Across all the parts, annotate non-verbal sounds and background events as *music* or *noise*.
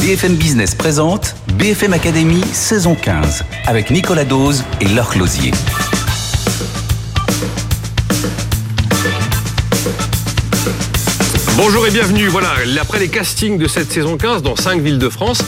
BFM Business présente BFM Academy saison 15 avec Nicolas Dose et Laure Closier. Bonjour et bienvenue. Voilà, après les castings de cette saison 15 dans 5 villes de France,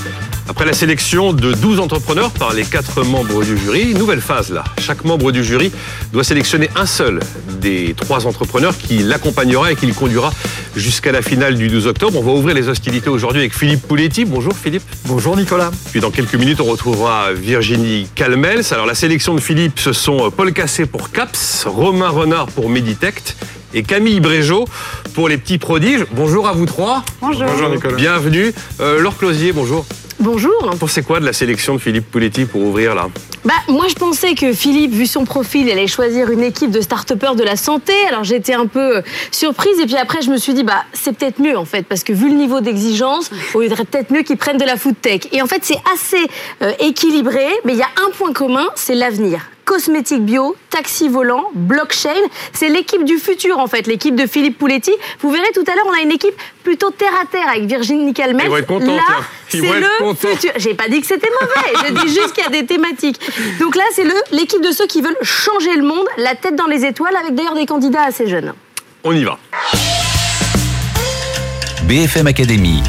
après la sélection de 12 entrepreneurs par les 4 membres du jury, nouvelle phase là. Chaque membre du jury doit sélectionner un seul des trois entrepreneurs qui l'accompagnera et qui le conduira jusqu'à la finale du 12 octobre. On va ouvrir les hostilités aujourd'hui avec Philippe Pouletti. Bonjour Philippe. Bonjour Nicolas. Puis dans quelques minutes, on retrouvera Virginie Calmels. Alors la sélection de Philippe, ce sont Paul Cassé pour CAPS, Romain Renard pour Meditect et Camille Brégeot pour les petits prodiges. Bonjour à vous trois. Bonjour. Bonjour Nicolas. Bienvenue. Euh, Laure Closier, bonjour. Bonjour. Vous pensez quoi de la sélection de Philippe Pouletti pour ouvrir là? Bah, moi, je pensais que Philippe, vu son profil, allait choisir une équipe de start de la santé. Alors, j'étais un peu euh, surprise. Et puis après, je me suis dit, bah, c'est peut-être mieux, en fait, parce que vu le niveau d'exigence, il faudrait peut-être mieux qu'ils prennent de la food tech. Et en fait, c'est assez euh, équilibré, mais il y a un point commun, c'est l'avenir cosmétiques bio, taxi volant, blockchain. C'est l'équipe du futur, en fait, l'équipe de Philippe Pouletti. Vous verrez tout à l'heure, on a une équipe plutôt terre à terre avec Virginie Calmette. Ils vont être contents, Là, c'est le futur. J'ai pas dit que c'était mauvais. Je dis *laughs* juste qu'il y a des thématiques. Donc là, c'est le l'équipe de ceux qui veulent changer le monde, la tête dans les étoiles, avec d'ailleurs des candidats assez jeunes. On y va. BFM Academy.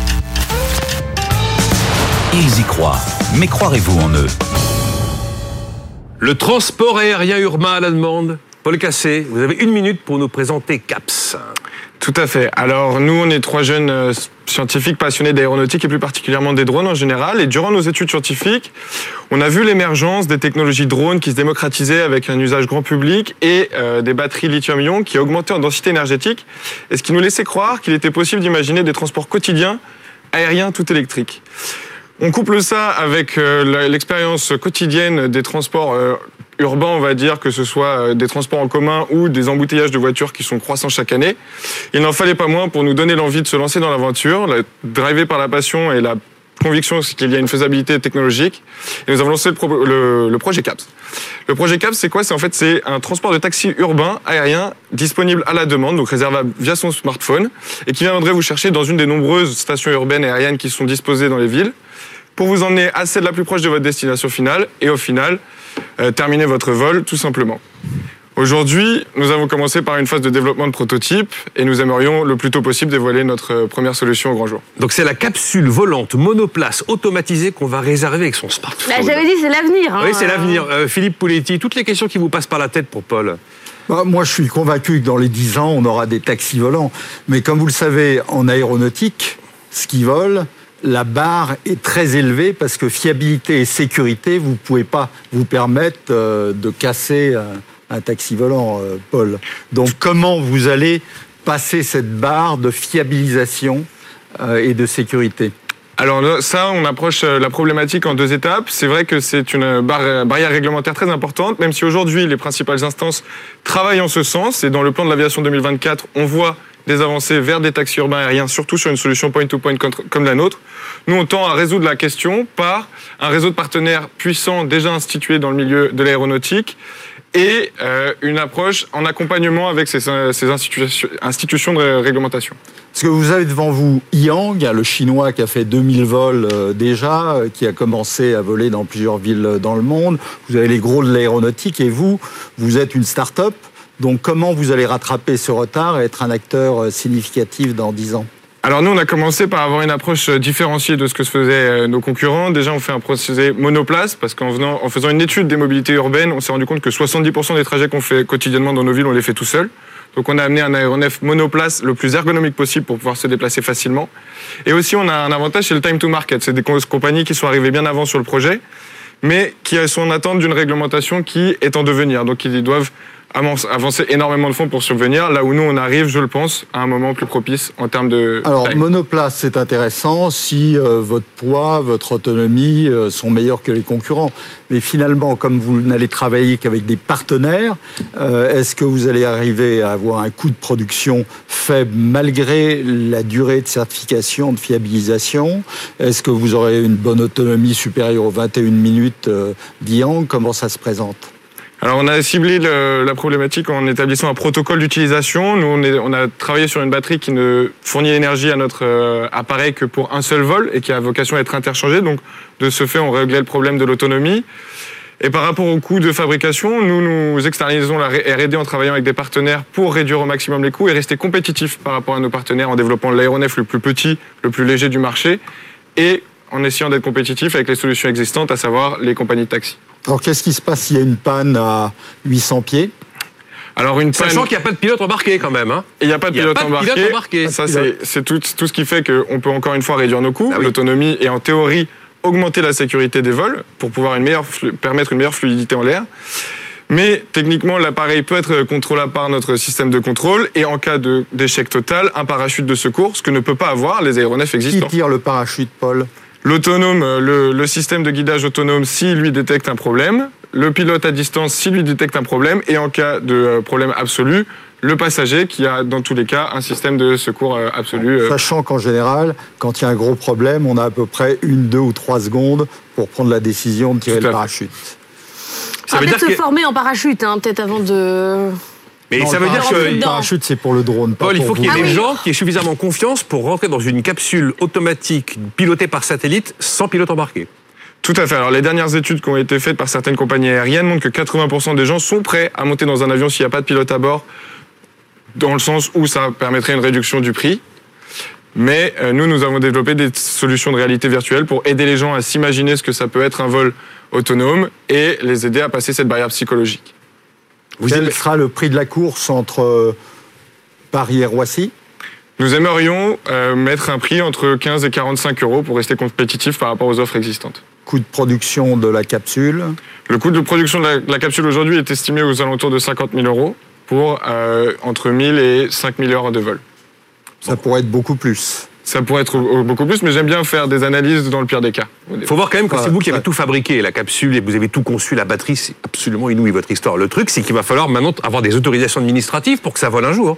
Ils y croient, mais croirez-vous en eux? Le transport aérien urbain à la demande. Paul Cassé, vous avez une minute pour nous présenter CAPS. Tout à fait. Alors nous, on est trois jeunes euh, scientifiques passionnés d'aéronautique et plus particulièrement des drones en général. Et durant nos études scientifiques, on a vu l'émergence des technologies drones qui se démocratisaient avec un usage grand public et euh, des batteries lithium-ion qui augmentaient en densité énergétique. Et ce qui nous laissait croire qu'il était possible d'imaginer des transports quotidiens aériens tout électriques. On couple ça avec euh, l'expérience quotidienne des transports euh, urbains, on va dire, que ce soit euh, des transports en commun ou des embouteillages de voitures qui sont croissants chaque année. Il n'en fallait pas moins pour nous donner l'envie de se lancer dans l'aventure, la- drivé par la passion et la conviction qu'il y a une faisabilité technologique. Et nous avons lancé le- le projet CAPS. Le projet CAPS, c'est quoi? C'est en fait c'est un transport de taxi urbain aérien disponible à la demande, donc réservable via son smartphone, et qui viendrait vous chercher dans une des nombreuses stations urbaines et aériennes qui sont disposées dans les villes pour vous emmener à celle la plus proche de votre destination finale et au final euh, terminer votre vol tout simplement. Aujourd'hui, nous avons commencé par une phase de développement de prototype et nous aimerions le plus tôt possible dévoiler notre euh, première solution au grand jour. Donc c'est la capsule volante monoplace automatisée qu'on va réserver avec son smartphone. Là, j'avais dit, c'est l'avenir. hein. Oui, c'est l'avenir. Euh, Philippe Pouletti, toutes les questions qui vous passent par la tête pour Paul. Bah, moi, je suis convaincu que dans les 10 ans, on aura des taxis volants. Mais comme vous le savez, en aéronautique, ski vole, la barre est très élevée parce que fiabilité et sécurité, vous ne pouvez pas vous permettre euh, de casser un, un taxi volant, euh, Paul. Donc, comment vous allez passer cette barre de fiabilisation euh, et de sécurité? Alors ça, on approche euh, la problématique en deux étapes. C'est vrai que c'est une barrière réglementaire très importante, même si aujourd'hui les principales instances travaillent en ce sens. Et dans le plan de l'aviation 2024, on voit des avancées vers des taxis urbains aériens, surtout sur une solution point-to-point comme la nôtre. Nous, on tend à résoudre la question par un réseau de partenaires puissants déjà institués dans le milieu de l'aéronautique et euh, une approche en accompagnement avec ces, institutions, de réglementation. Parce que vous avez devant vous Yang, le chinois qui a fait 2000 vols euh, déjà, euh, qui a commencé à voler dans plusieurs villes dans le monde. Vous avez les gros de l'aéronautique et vous, vous êtes une start-up. Donc comment vous allez rattraper ce retard et être un acteur euh, significatif dans 10 ans? Alors nous, on a commencé par avoir une approche euh, différenciée de ce que se faisaient euh, nos concurrents. Déjà, on fait un procédé monoplace parce qu'en venant- en faisant une étude des mobilités urbaines, on s'est rendu compte que 70% des trajets qu'on fait quotidiennement dans nos villes, on les fait tout seul. Donc on a amené un aéronef monoplace le plus ergonomique possible pour pouvoir se déplacer facilement. Et aussi, on a un avantage, c'est le time to market. C'est des co- compagnies qui sont arrivées bien avant sur le projet, mais qui sont en attente d'une réglementation qui est en devenir. Donc ils doivent avancer- énormément de fonds pour survenir, là où nous, on arrive, je le pense, à un moment plus propice en termes de... Alors taille. monoplace, c'est intéressant. Si euh, votre poids, votre autonomie euh, sont meilleurs que les concurrents. Mais finalement, comme vous n'allez travailler qu'avec des partenaires, euh, est-ce que vous allez arriver à avoir un coût de production faible malgré la durée de certification, de fiabilisation? Est-ce que vous aurez une bonne autonomie supérieure aux 21 minutes euh, d'Iang Comment ça se présente? Alors on a ciblé la problématique en établissant un protocole d'utilisation. Nous on, a travaillé sur une batterie qui ne fournit l'énergie à notre euh, appareil que pour un seul vol et qui a vocation à être interchangée. Donc de ce fait on réglait le problème de l'autonomie. Et par rapport au coût de fabrication, nous nous externalisons la R&D en travaillant avec des partenaires pour réduire au maximum les coûts et rester compétitifs par rapport à nos partenaires en développant l'aéronef le plus petit, le plus léger du marché et en essayant d'être compétitifs avec les solutions existantes, à savoir les compagnies de taxi. Alors qu'est-ce qui se passe s'il y a une panne à 800 pieds? Alors une panne, Sachant qu'il n'y a pas de pilote embarqué quand même. Hein. il n'y a pas de il y a pilote pas de embarqué. pilote embarqué. Ça c'est c'est tout, tout ce qui fait qu'on peut encore une fois réduire nos coûts, Ah oui. l'autonomie et en théorie augmenter la sécurité des vols pour pouvoir une meilleure flu- permettre une meilleure fluidité en l'air. Mais techniquement, l'appareil peut être contrôlable par notre système de contrôle et en cas de- d'échec total, un parachute de secours, ce que ne peut pas avoir les aéronefs Qui existants. tire le parachute, Paul? L'autonome, euh, le, le système de guidage autonome, s'il lui détecte un problème. Le pilote à distance, s'il lui détecte un problème. Et en cas de euh, problème absolu, le passager qui a dans tous les cas un système de secours euh, absolu. Sachant qu'en général, quand il y a un gros problème, on a à peu près une, deux ou trois secondes pour prendre la décision de tirer le parachute. Dire peut-être se que. former en parachute, hein, peut-être avant de. Mais Non, ça veut dire que. Le parachute, c'est pour le drone, Paul, il pour faut qu'il y ait. Ah des oui. gens qui aient suffisamment confiance pour rentrer dans une capsule automatique pilotée par satellite sans pilote embarqué. Tout à fait. Alors les dernières études qui ont été faites par certaines compagnies aériennes montrent que 80% des gens sont prêts à monter dans un avion s'il n'y a pas de pilote à bord, dans le sens où ça permettrait une réduction du prix. Mais euh, nous, nous avons développé des solutions de réalité virtuelle pour aider les gens à s'imaginer ce que ça peut être un vol autonome et les aider à passer cette barrière psychologique. Vous Quel aimez- sera le prix de la course entre euh, Paris et Roissy? Nous aimerions euh, mettre un prix entre 15 et 45 euros pour rester compétitif par rapport aux offres existantes. Coût de production de la capsule? Le coût de production de la, de la capsule aujourd'hui est estimé aux alentours de 50 000 euros pour euh, entre 1000 et 5000 heures de vol. Ça pourrait être beaucoup plus. Ça pourrait être beaucoup plus, mais j'aime bien faire des analyses dans le pire des cas. Il faut voir quand même que c'est vous qui avez tout fabriqué, la capsule, et vous avez tout conçu, la batterie, c'est absolument inouï votre histoire. Le truc, c'est qu'il va falloir maintenant avoir des autorisations administratives pour que ça vole un jour.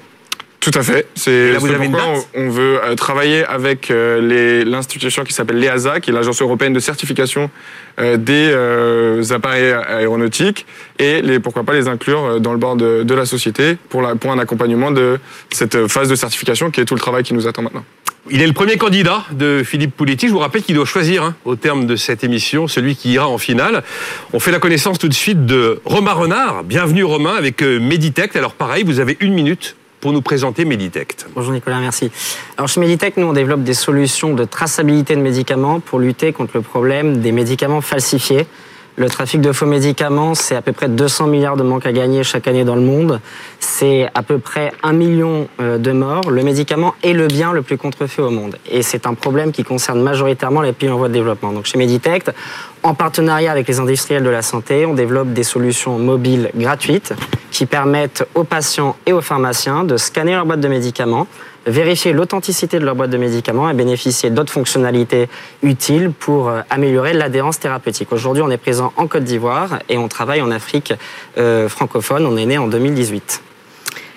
Tout à fait. C'est là, vous c'est avez une pourquoi date on, veut euh, travailler avec euh, les- l'institution qui s'appelle l'EASA, qui est l'agence européenne de certification euh, des euh, appareils aéronautiques, et les, pourquoi pas les inclure dans le bord de, de la société pour, la, pour un accompagnement de cette phase de certification qui est tout le travail qui nous attend maintenant. Il est le premier candidat de Philippe Pouletti. Je vous rappelle qu'il doit choisir, hein, au terme de cette émission, celui qui ira en finale. On fait la connaissance tout de suite de Romain Renard. Bienvenue Romain avec euh, Meditech. Alors pareil, vous avez une minute pour nous présenter Meditech. Bonjour Nicolas, merci. Alors chez Meditech, nous on développe des solutions de traçabilité de médicaments pour lutter contre le problème des médicaments falsifiés. Le trafic de faux médicaments, c'est à peu près 200 milliards de manques à gagner chaque année dans le monde. C'est à peu près un million euh, de morts. Le médicament est le bien le plus contrefait au monde. Et c'est un problème qui concerne majoritairement les pays en voie de développement. Donc chez Meditech, en partenariat avec les industriels de la santé, on développe des solutions mobiles gratuites qui permettent aux patients et aux pharmaciens de scanner leur boîte de médicaments, vérifier l'authenticité de leur boîte de médicaments et bénéficier d'autres fonctionnalités utiles pour euh, améliorer l'adhérence thérapeutique. Aujourd'hui, on est présent en Côte d'Ivoire et on travaille en Afrique euh, francophone. On est né en 2018.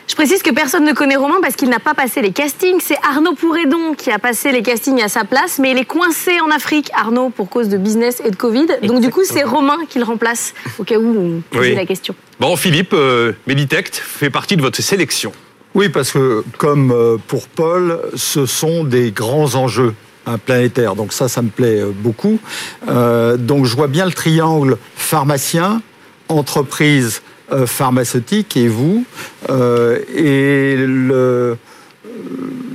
Je précise que personne ne connaît Romain parce qu'il n'a pas passé les castings. C'est Arnaud Pouredon qui a passé les castings à sa place, mais il est coincé en Afrique, Arnaud, pour cause de business et de Covid. Donc du coup, c'est Romain qui le remplace, au cas où on Oui. la question. Bon, Philippe, euh, Meditech fait partie de votre sélection. Oui, parce que comme euh, pour Paul, ce sont des grands enjeux hein, planétaires. Donc ça, ça me plaît euh, beaucoup. Euh, donc je vois bien le triangle pharmacien, entreprise euh, pharmaceutique et vous. Euh, et le,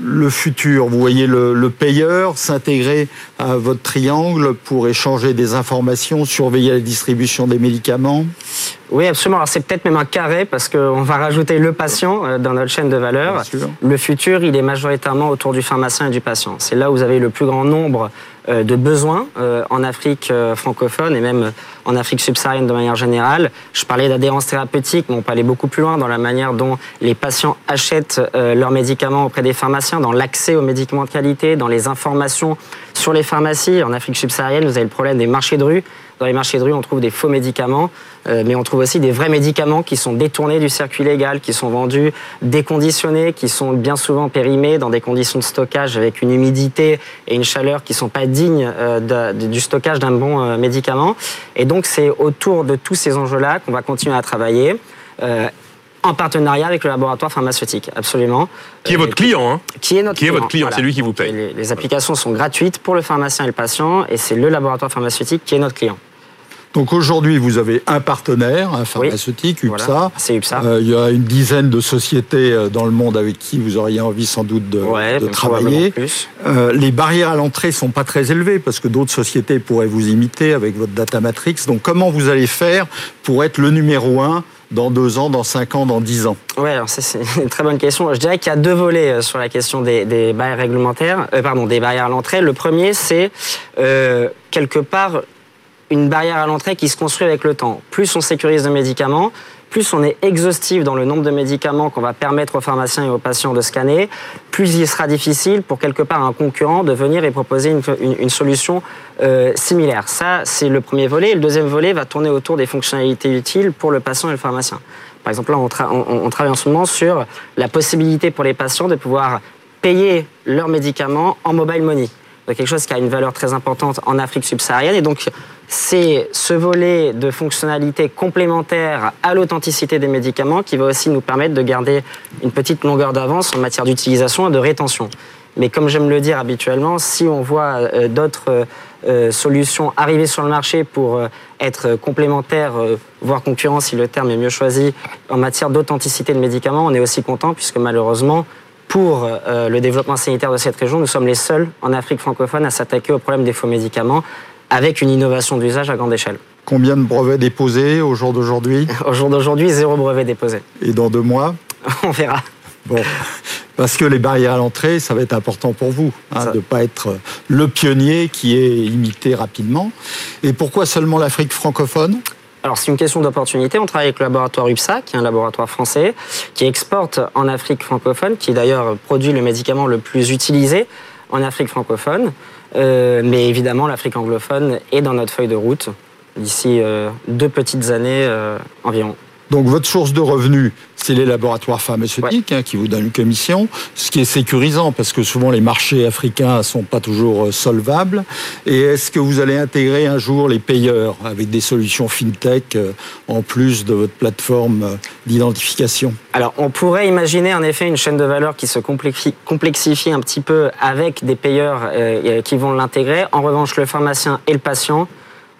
le futur, vous voyez le, le payeur s'intégrer à votre triangle pour échanger des informations, surveiller la distribution des médicaments. Oui, absolument. Alors c'est peut-être même un carré parce qu'on va rajouter le patient euh, dans notre chaîne de valeur. Le futur, il est majoritairement autour du pharmacien et du patient. C'est là où vous avez le plus grand nombre de besoins euh, en Afrique euh, francophone et même en Afrique subsaharienne de manière générale. Je parlais d'adhérence thérapeutique, mais on peut aller beaucoup plus loin dans la manière dont les patients achètent euh, leurs médicaments auprès des pharmaciens, dans l'accès aux médicaments de qualité, dans les informations sur les pharmacies. En Afrique subsaharienne, vous avez le problème des marchés de rue. Dans les marchés de rue, on trouve des faux médicaments, euh, mais on trouve aussi des vrais médicaments qui sont détournés du circuit légal, qui sont vendus déconditionnés, qui sont bien souvent périmés dans des conditions de stockage avec une humidité et une chaleur qui ne sont pas dignes euh, du stockage d'un bon euh, médicament. Et donc c'est autour de tous ces enjeux-là qu'on va continuer à travailler en partenariat avec le laboratoire pharmaceutique, absolument. Qui est votre client hein Qui est notre qui client. Est votre client, c'est lui qui vous paye. Les, les, applications sont gratuites pour le pharmacien et le patient, et c'est le laboratoire pharmaceutique qui est notre client. Donc aujourd'hui, vous avez un partenaire, un pharmaceutique, UPSA. c'est UPSA. Euh, il y a une dizaine de sociétés euh, dans le monde avec qui vous auriez envie sans doute de, de travailler. Euh, les barrières à l'entrée sont pas très élevées parce que d'autres sociétés pourraient vous imiter avec votre data matrix. Donc comment vous allez faire pour être le numéro un dans deux ans, dans cinq ans, dans dix ans? Oui, alors c'est une très bonne question. Je dirais qu'il y a deux volets euh, sur la question des, des barrières réglementaires, euh, pardon, des barrières à l'entrée. Le premier, c'est euh, quelque part une barrière à l'entrée qui se construit avec le temps. Plus on sécurise le médicament, plus on est exhaustif dans le nombre de médicaments qu'on va permettre aux pharmaciens et aux patients de scanner, plus il sera difficile pour quelque part un concurrent de venir et proposer une, solution euh, similaire. Ça, c'est le premier volet. Et le deuxième volet va tourner autour des fonctionnalités utiles pour le patient et le pharmacien. Par exemple, là, on, on travaille en ce moment sur la possibilité pour les patients de pouvoir payer leurs médicaments en mobile money quelque chose qui a une valeur très importante en Afrique subsaharienne. Et donc, c'est ce volet de fonctionnalité complémentaire à l'authenticité des médicaments qui va aussi nous permettre de garder une petite longueur d'avance en matière d'utilisation et de rétention. Mais comme j'aime le dire habituellement, si on voit euh, d'autres euh, solutions arriver sur le marché pour euh, être complémentaires, voire concurrents si le terme est mieux choisi, en matière d'authenticité de médicaments, on est aussi content puisque malheureusement, pour euh, le développement sanitaire de cette région, nous sommes les seuls en Afrique francophone à s'attaquer au problème des faux médicaments avec une innovation d'usage à grande échelle. Combien de brevets déposés au jour d'aujourd'hui? Au jour d'aujourd'hui, zéro brevet déposé. Et dans deux mois? *laughs* On verra. Bon, parce que les barrières à l'entrée, ça va être important pour vous, hein, de ne pas être le pionnier qui est imité rapidement. Et pourquoi seulement l'Afrique francophone? Alors c'est une question d'opportunité. On travaille avec le laboratoire UPSA, qui est un laboratoire français, qui exporte en Afrique francophone, qui d'ailleurs produit le médicament le plus utilisé en Afrique francophone. Euh, mais évidemment, l'Afrique anglophone est dans notre feuille de route d'ici euh, deux petites années euh, environ. Donc votre source de revenus, c'est les laboratoires pharmaceutiques hein, qui vous donnent une commission, ce qui est sécurisant parce que souvent les marchés africains sont pas toujours euh, solvables. Et est-ce que vous allez intégrer un jour les payeurs avec des solutions fintech euh, en plus de votre plateforme euh, d'identification? Alors on pourrait imaginer en effet une chaîne de valeur qui se complexifie un petit peu avec des payeurs qui vont l'intégrer. En revanche, le pharmacien et le patient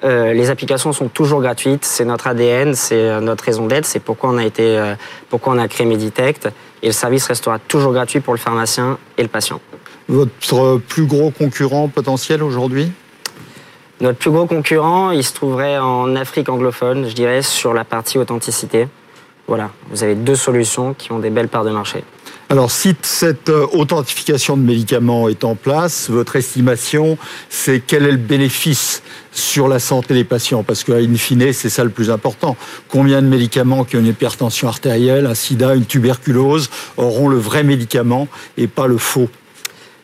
euh, les applications sont toujours gratuites, c'est notre ADN, c'est euh, notre raison d'être, c'est pourquoi on a été, euh, pourquoi on a créé Meditect, et le service restera toujours gratuit pour le pharmacien et le patient. Votre plus gros concurrent potentiel aujourd'hui? Notre plus gros concurrent, il se trouverait en Afrique anglophone, je dirais, sur la partie authenticité. Voilà, vous avez deux solutions qui ont des belles parts de marché. Alors, si cette euh, authentification de médicaments est en place, votre estimation, c'est quel est le bénéfice sur la santé des patients? Parce qu'in fine, c'est ça le plus important. Combien de médicaments qui ont une hypertension artérielle, un sida, une tuberculose auront le vrai médicament et pas le faux?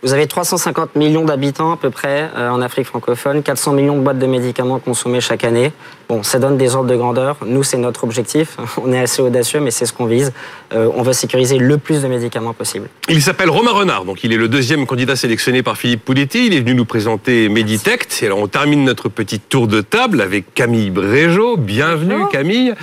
Vous avez 350 millions d'habitants à peu près euh, en Afrique francophone, 400 millions de boîtes de médicaments consommées chaque année. Bon, ça donne des ordres de grandeur. Nous, c'est notre objectif. *laughs* On est assez audacieux, mais c'est ce qu'on vise. Euh, on va sécuriser le plus de médicaments possible. Il s'appelle Romain Renard, donc il est le deuxième candidat sélectionné par Philippe Pouletti. Il est venu nous présenter Meditect. Et alors, on termine notre petite tour de table avec Camille Brégeot. Bienvenue, Camille.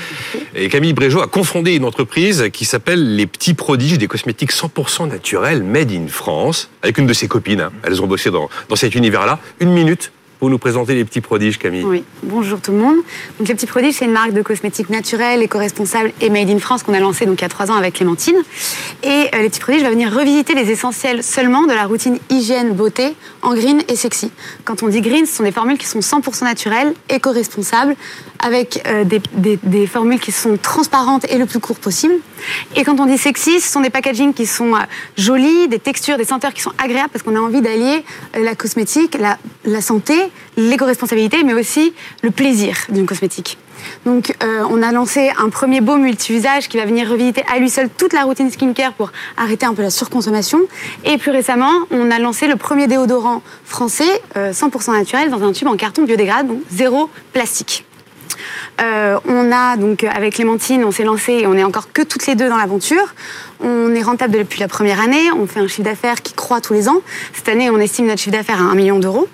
Et Camille Brégeot a confondé une entreprise qui s'appelle Les Petits Prodiges des cosmétiques 100% naturels, made in France, avec une de ses copines. Hein. Elles ont bossé dans, dans cet univers-là. Une minute pour nous présenter les petits prodiges, Camille. Oui, bonjour tout le monde. Donc, les petits prodiges, c'est une marque de cosmétiques naturels, éco-responsables et made in France qu'on a lancée donc il y a trois ans avec Clémentine. Et euh, les petits prodiges va venir revisiter les essentiels seulement de la routine hygiène beauté en green et sexy. Quand on dit green, ce sont des formules qui sont 100% naturelles, éco-responsables, avec euh, des, formules qui sont transparentes et le plus court possible. Et quand on dit sexy, ce sont des packagings qui sont euh, jolis, des textures, des senteurs qui sont agréables parce qu'on a envie d'allier la cosmétique, la, la santé l'éco-responsabilité, mais aussi le plaisir d'une cosmétique. Donc, euh, on a lancé un premier baume multi-usage qui va venir revisiter à lui seul toute la routine skincare pour arrêter un peu la surconsommation. Et plus récemment, on a lancé le premier déodorant français, euh, 100% naturel, dans un tube en carton biodégradable, donc zéro plastique. Euh, on a donc avec Clémentine, on s'est lancé et on est encore que toutes les deux dans l'aventure. On est rentable depuis la première année, on fait un chiffre d'affaires qui croît tous les ans. Cette année, on estime notre chiffre d'affaires à 1 million d'euros.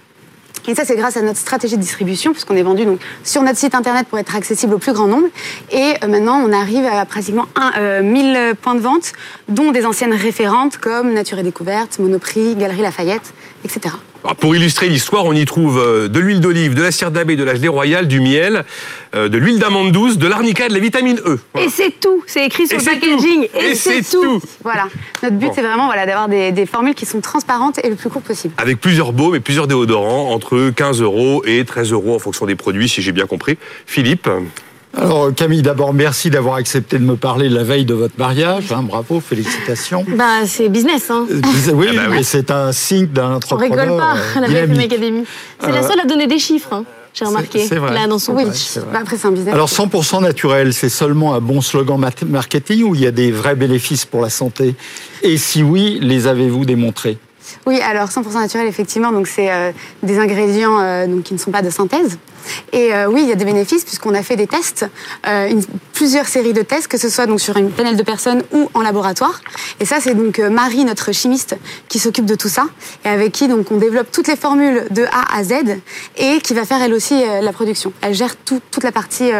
Et ça, c'est grâce à notre stratégie de distribution, puisqu'on est vendu donc sur notre site internet pour être accessible au plus grand nombre. Et euh, maintenant, on arrive à pratiquement un, euh, 1000 points de vente, dont des anciennes référentes comme Nature et Découverte, Monoprix, Galerie Lafayette, etc. Alors, pour illustrer l'histoire, on y trouve euh, de l'huile d'olive, de la cire d'abeille, de la gelée royale, du miel, euh, de l'huile d'amande douce, de l'arnica et de la vitamine E. Voilà. Et c'est tout. C'est écrit sur Et le packaging. tout. Et c'est tout. Voilà. Notre but, Bon. c'est vraiment voilà, d'avoir des, des formules qui sont transparentes et le plus court possible. Avec plusieurs baumes et plusieurs déodorants, entre 15 euros et 13 euros en fonction des produits, si j'ai bien compris. Philippe Alors Camille, d'abord merci d'avoir accepté de me parler la veille de votre mariage. hein, bravo, félicitations. *laughs* Bah, c'est business, hein. Euh, Oui, Ah bah oui. mais c'est un signe d'un On entrepreneur rigole pas euh, la BFM dynamique. Academy. C'est la Euh, seule à donner des chiffres, hein, j'ai remarqué, c'est vrai. là, dans son vrai. Bah, après, c'est un business. Alors 100% naturel, c'est seulement un bon slogan marketing ou il y a des vrais bénéfices pour la santé? Et si oui, les avez-vous démontrés? Oui, alors 100% naturel, effectivement, donc c'est euh, des ingrédients euh, donc, qui ne sont pas de synthèse. Et euh, oui, il y a des bénéfices puisqu'on a fait des tests, euh, une- plusieurs séries de tests, que ce soit donc sur une panel de personnes ou en laboratoire. Et ça, c'est donc euh, Marie, notre chimiste, qui s'occupe de tout ça et avec qui donc on développe toutes les formules de A à Z et qui va faire elle aussi euh, la production. Elle gère tout- toute la partie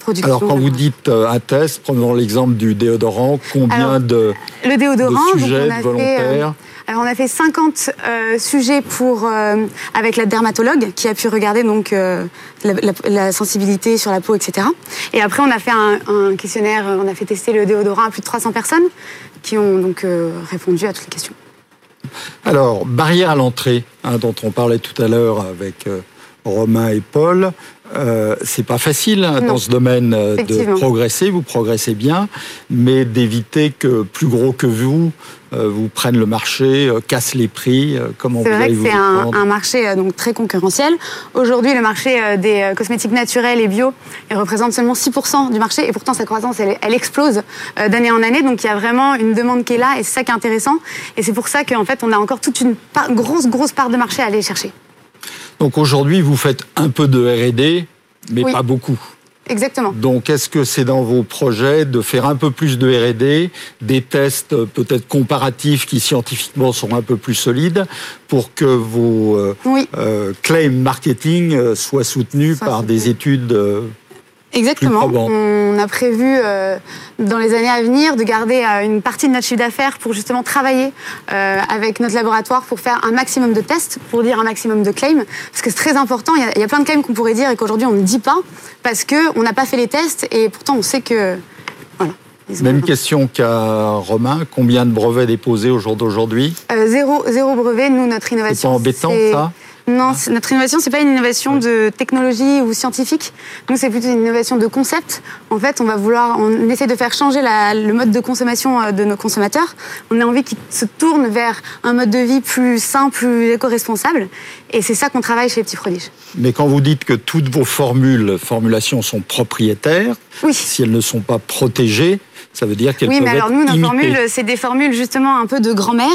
production. Alors quand vous dites un test, prenons l'exemple du déodorant, combien Alors, de, Le déodorant, de donc sujets on a fait, volontaires euh, alors on a fait 50 euh, sujets pour euh, avec la dermatologue qui a pu regarder donc euh, la, sensibilité sur la peau, etc. Et après on a fait un, questionnaire, on a fait tester le déodorant à plus de 300 personnes qui ont donc répondu à toutes les questions. Alors, barrière à l'entrée, hein, dont on parlait tout à l'heure avec Romain et Paul, euh, c'est pas facile hein, dans ce domaine euh, de progresser, vous progressez bien, mais d'éviter que plus gros que vous euh, vous prennent le marché, euh, cassent les prix, comment vous C'est vrai que c'est un, marché donc très concurrentiel. Aujourd'hui, le marché des cosmétiques naturels et bio il représente seulement 6% du marché et pourtant sa croissance elle, elle explose d'année en année. Donc il y a vraiment une demande qui est là et c'est ça qui est intéressant. Et c'est pour ça qu'en fait on a encore toute une part- grosse grosse part de marché à aller chercher. Donc aujourd'hui, vous faites un peu de R&D, mais Oui. pas beaucoup. Exactement. Donc, est-ce que c'est dans vos projets de faire un peu plus de R&D, des tests euh, peut-être comparatifs qui scientifiquement sont un peu plus solides, pour que vos euh, Oui. euh, claims marketing soient soutenus par des études Exactement. On a prévu euh, dans les années à venir de garder euh, une partie de notre chiffre d'affaires pour justement travailler euh, avec notre laboratoire pour faire un maximum de tests, pour dire un maximum de claims. Parce que c'est très important. Il y a, il y a plein de claims qu'on pourrait dire et qu'aujourd'hui on ne dit pas parce qu'on n'a pas fait les tests et pourtant on sait que. Même question qu'à Romain, combien de brevets déposés au jour d'aujourd'hui? Euh, zéro, zéro brevet, nous, notre C'est innovation. pas embêtant c'est- ça? Non, notre innovation, c'est pas une innovation de technologie ou scientifique. Nous, c'est plutôt une innovation de concept. En fait, on va vouloir, on essaie de faire changer la- le mode de consommation euh, de nos consommateurs. On a envie qu'ils se tournent vers un mode de vie plus sain, plus éco-responsable. Et c'est ça qu'on travaille chez les Petits Prodiges. Mais quand vous dites que toutes vos formules, formulations sont propriétaires, Oui. si elles ne sont pas protégées, ça veut dire qu'elles Oui, peuvent mais alors nous, nos imitées. formules, c'est des formules justement un peu de grand-mère.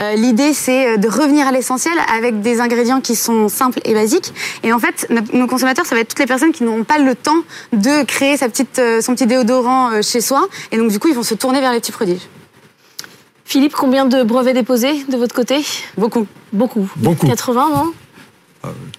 Euh, L'idée, c'est euh, de revenir à l'essentiel avec des ingrédients qui sont simples et basiques. Et en fait, nos- consommateurs, ça va être toutes les personnes qui n'auront pas le temps de créer sa petite, euh, son petit déodorant chez soi. Et donc, du coup, ils vont se tourner vers les petits prodiges. Philippe, combien de brevets déposés de votre côté? Beaucoup. Beaucoup. Beaucoup. 80, non?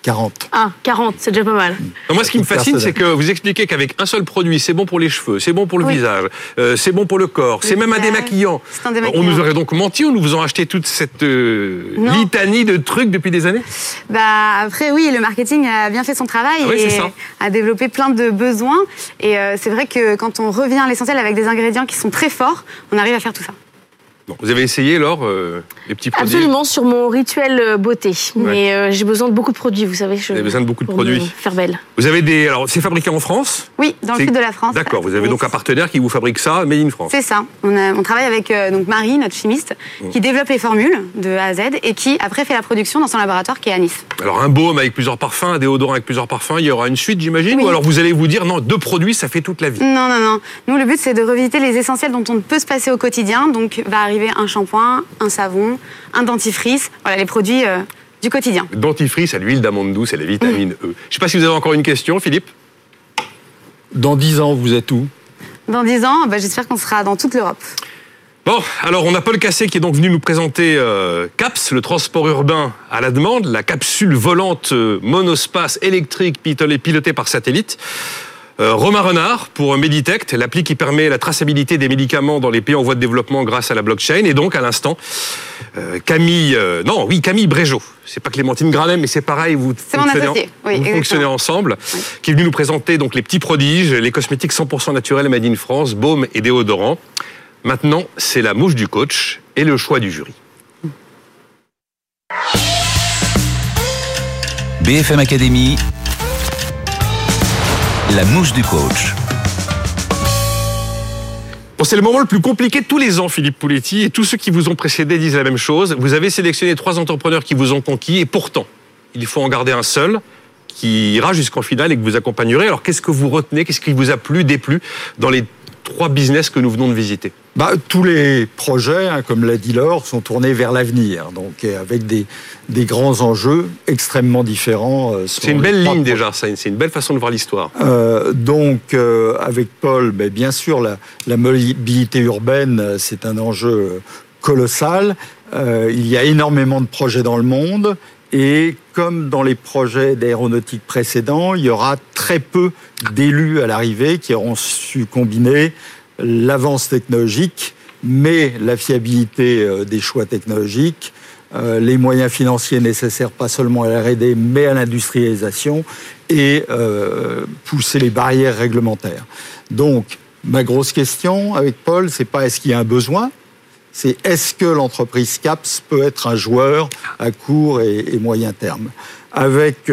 40. Ah, 40, c'est déjà pas mal. Non, moi, ce qui me fascine, c'est que vous expliquez qu'avec un seul produit, c'est bon pour les cheveux, c'est bon pour le Oui. visage, euh, c'est bon pour le corps, c'est même un démaquillant. c'est un On démaquillant. nous aurait donc menti en nous faisant acheter toute cette euh, litanie de trucs depuis des années? Bah, après, oui, le marketing a bien fait son travail Ah oui, et c'est ça. a développé plein de besoins. Et euh, c'est vrai que quand on revient à l'essentiel avec des ingrédients qui sont très forts, on arrive à faire tout ça. Vous avez essayé, Laure, euh, les petits produits Absolument, sur mon rituel euh, beauté. Mais euh, j'ai besoin de beaucoup de produits, vous savez. Je, Vous avez besoin de beaucoup de pour produits. me faire belle. Vous avez des. Alors, c'est fabriqué en France Oui, dans le sud de la France. D'accord, vous avez donc un partenaire qui vous fabrique ça, made in France. C'est ça. On, a- on travaille avec euh, donc Marie, notre chimiste, qui développe les formules de A à Z et qui après fait la production dans son laboratoire qui est à Nice. Alors, un baume avec plusieurs parfums, un déodorant avec plusieurs parfums, il y aura une suite, j'imagine Oui. Ou alors vous allez vous dire, non, deux produits, ça fait toute la vie? Non, non, non. Nous, le but, c'est de revisiter les essentiels dont on ne peut se passer au quotidien. Donc, va arriver un shampoing, un savon, un dentifrice. Voilà, les produits euh, du quotidien. Dentifrice à l'huile d'amande douce et la vitamine E. Je ne sais pas si vous avez encore une question, Philippe Dans 10 ans, vous êtes où? Dans 10 ans, bah, j'espère qu'on sera dans toute l'Europe. Bon, alors on a Paul Cassé qui est donc venu nous présenter euh, CAPS, le transport urbain à la demande, la capsule volante euh, monospace électrique pilotée par satellite. Euh, Romain Renard pour Meditect, l'appli qui permet la traçabilité des médicaments dans les pays en voie de développement grâce à la blockchain. Et donc à l'instant, euh, Camille, euh, non, oui, Camille Brégeot. C'est pas Clémentine Granet, mais c'est pareil. Vous C'est mon fonctionnez associé, oui, vous fonctionnez ensemble, qui est venu nous présenter donc les petits prodiges, les cosmétiques 100% naturels made in France, baume et déodorants. Maintenant, c'est la mouche du coach et le choix du jury. BFM Academy, la mouche du coach. Bon, c'est le moment le plus compliqué de tous les ans, Philippe Pouletti, et tous ceux qui vous ont précédé disent la même chose. Vous avez sélectionné trois entrepreneurs qui vous ont conquis, et pourtant, il faut en garder un seul qui ira jusqu'en finale et que vous accompagnerez. Alors, qu'est-ce que vous retenez? Qu'est-ce qui vous a plu, déplu dans les trois business que nous venons de visiter? Bah, Tous les projets, hein, comme l'a dit Laure, sont tournés vers l'avenir, donc avec des, des grands enjeux extrêmement différents. euh, C'est une belle ligne déjà, ça. C'est une belle façon de voir l'histoire. Euh, donc, euh, avec Paul, ben, bien sûr, la, la mobilité urbaine, euh, c'est un enjeu colossal. Euh, il y a énormément de projets dans le monde. Et comme dans les projets d'aéronautique précédents, il y aura très peu d'élus à l'arrivée qui auront su combiner l'avance technologique, mais la fiabilité euh, des choix technologiques, euh, les moyens financiers nécessaires pas seulement à la mais à l'industrialisation et euh, pousser les barrières réglementaires. Donc ma grosse question avec Paul, c'est pas est-ce qu'il y a un besoin, c'est est-ce que l'entreprise CAPS peut être un joueur à court et, moyen terme? Avec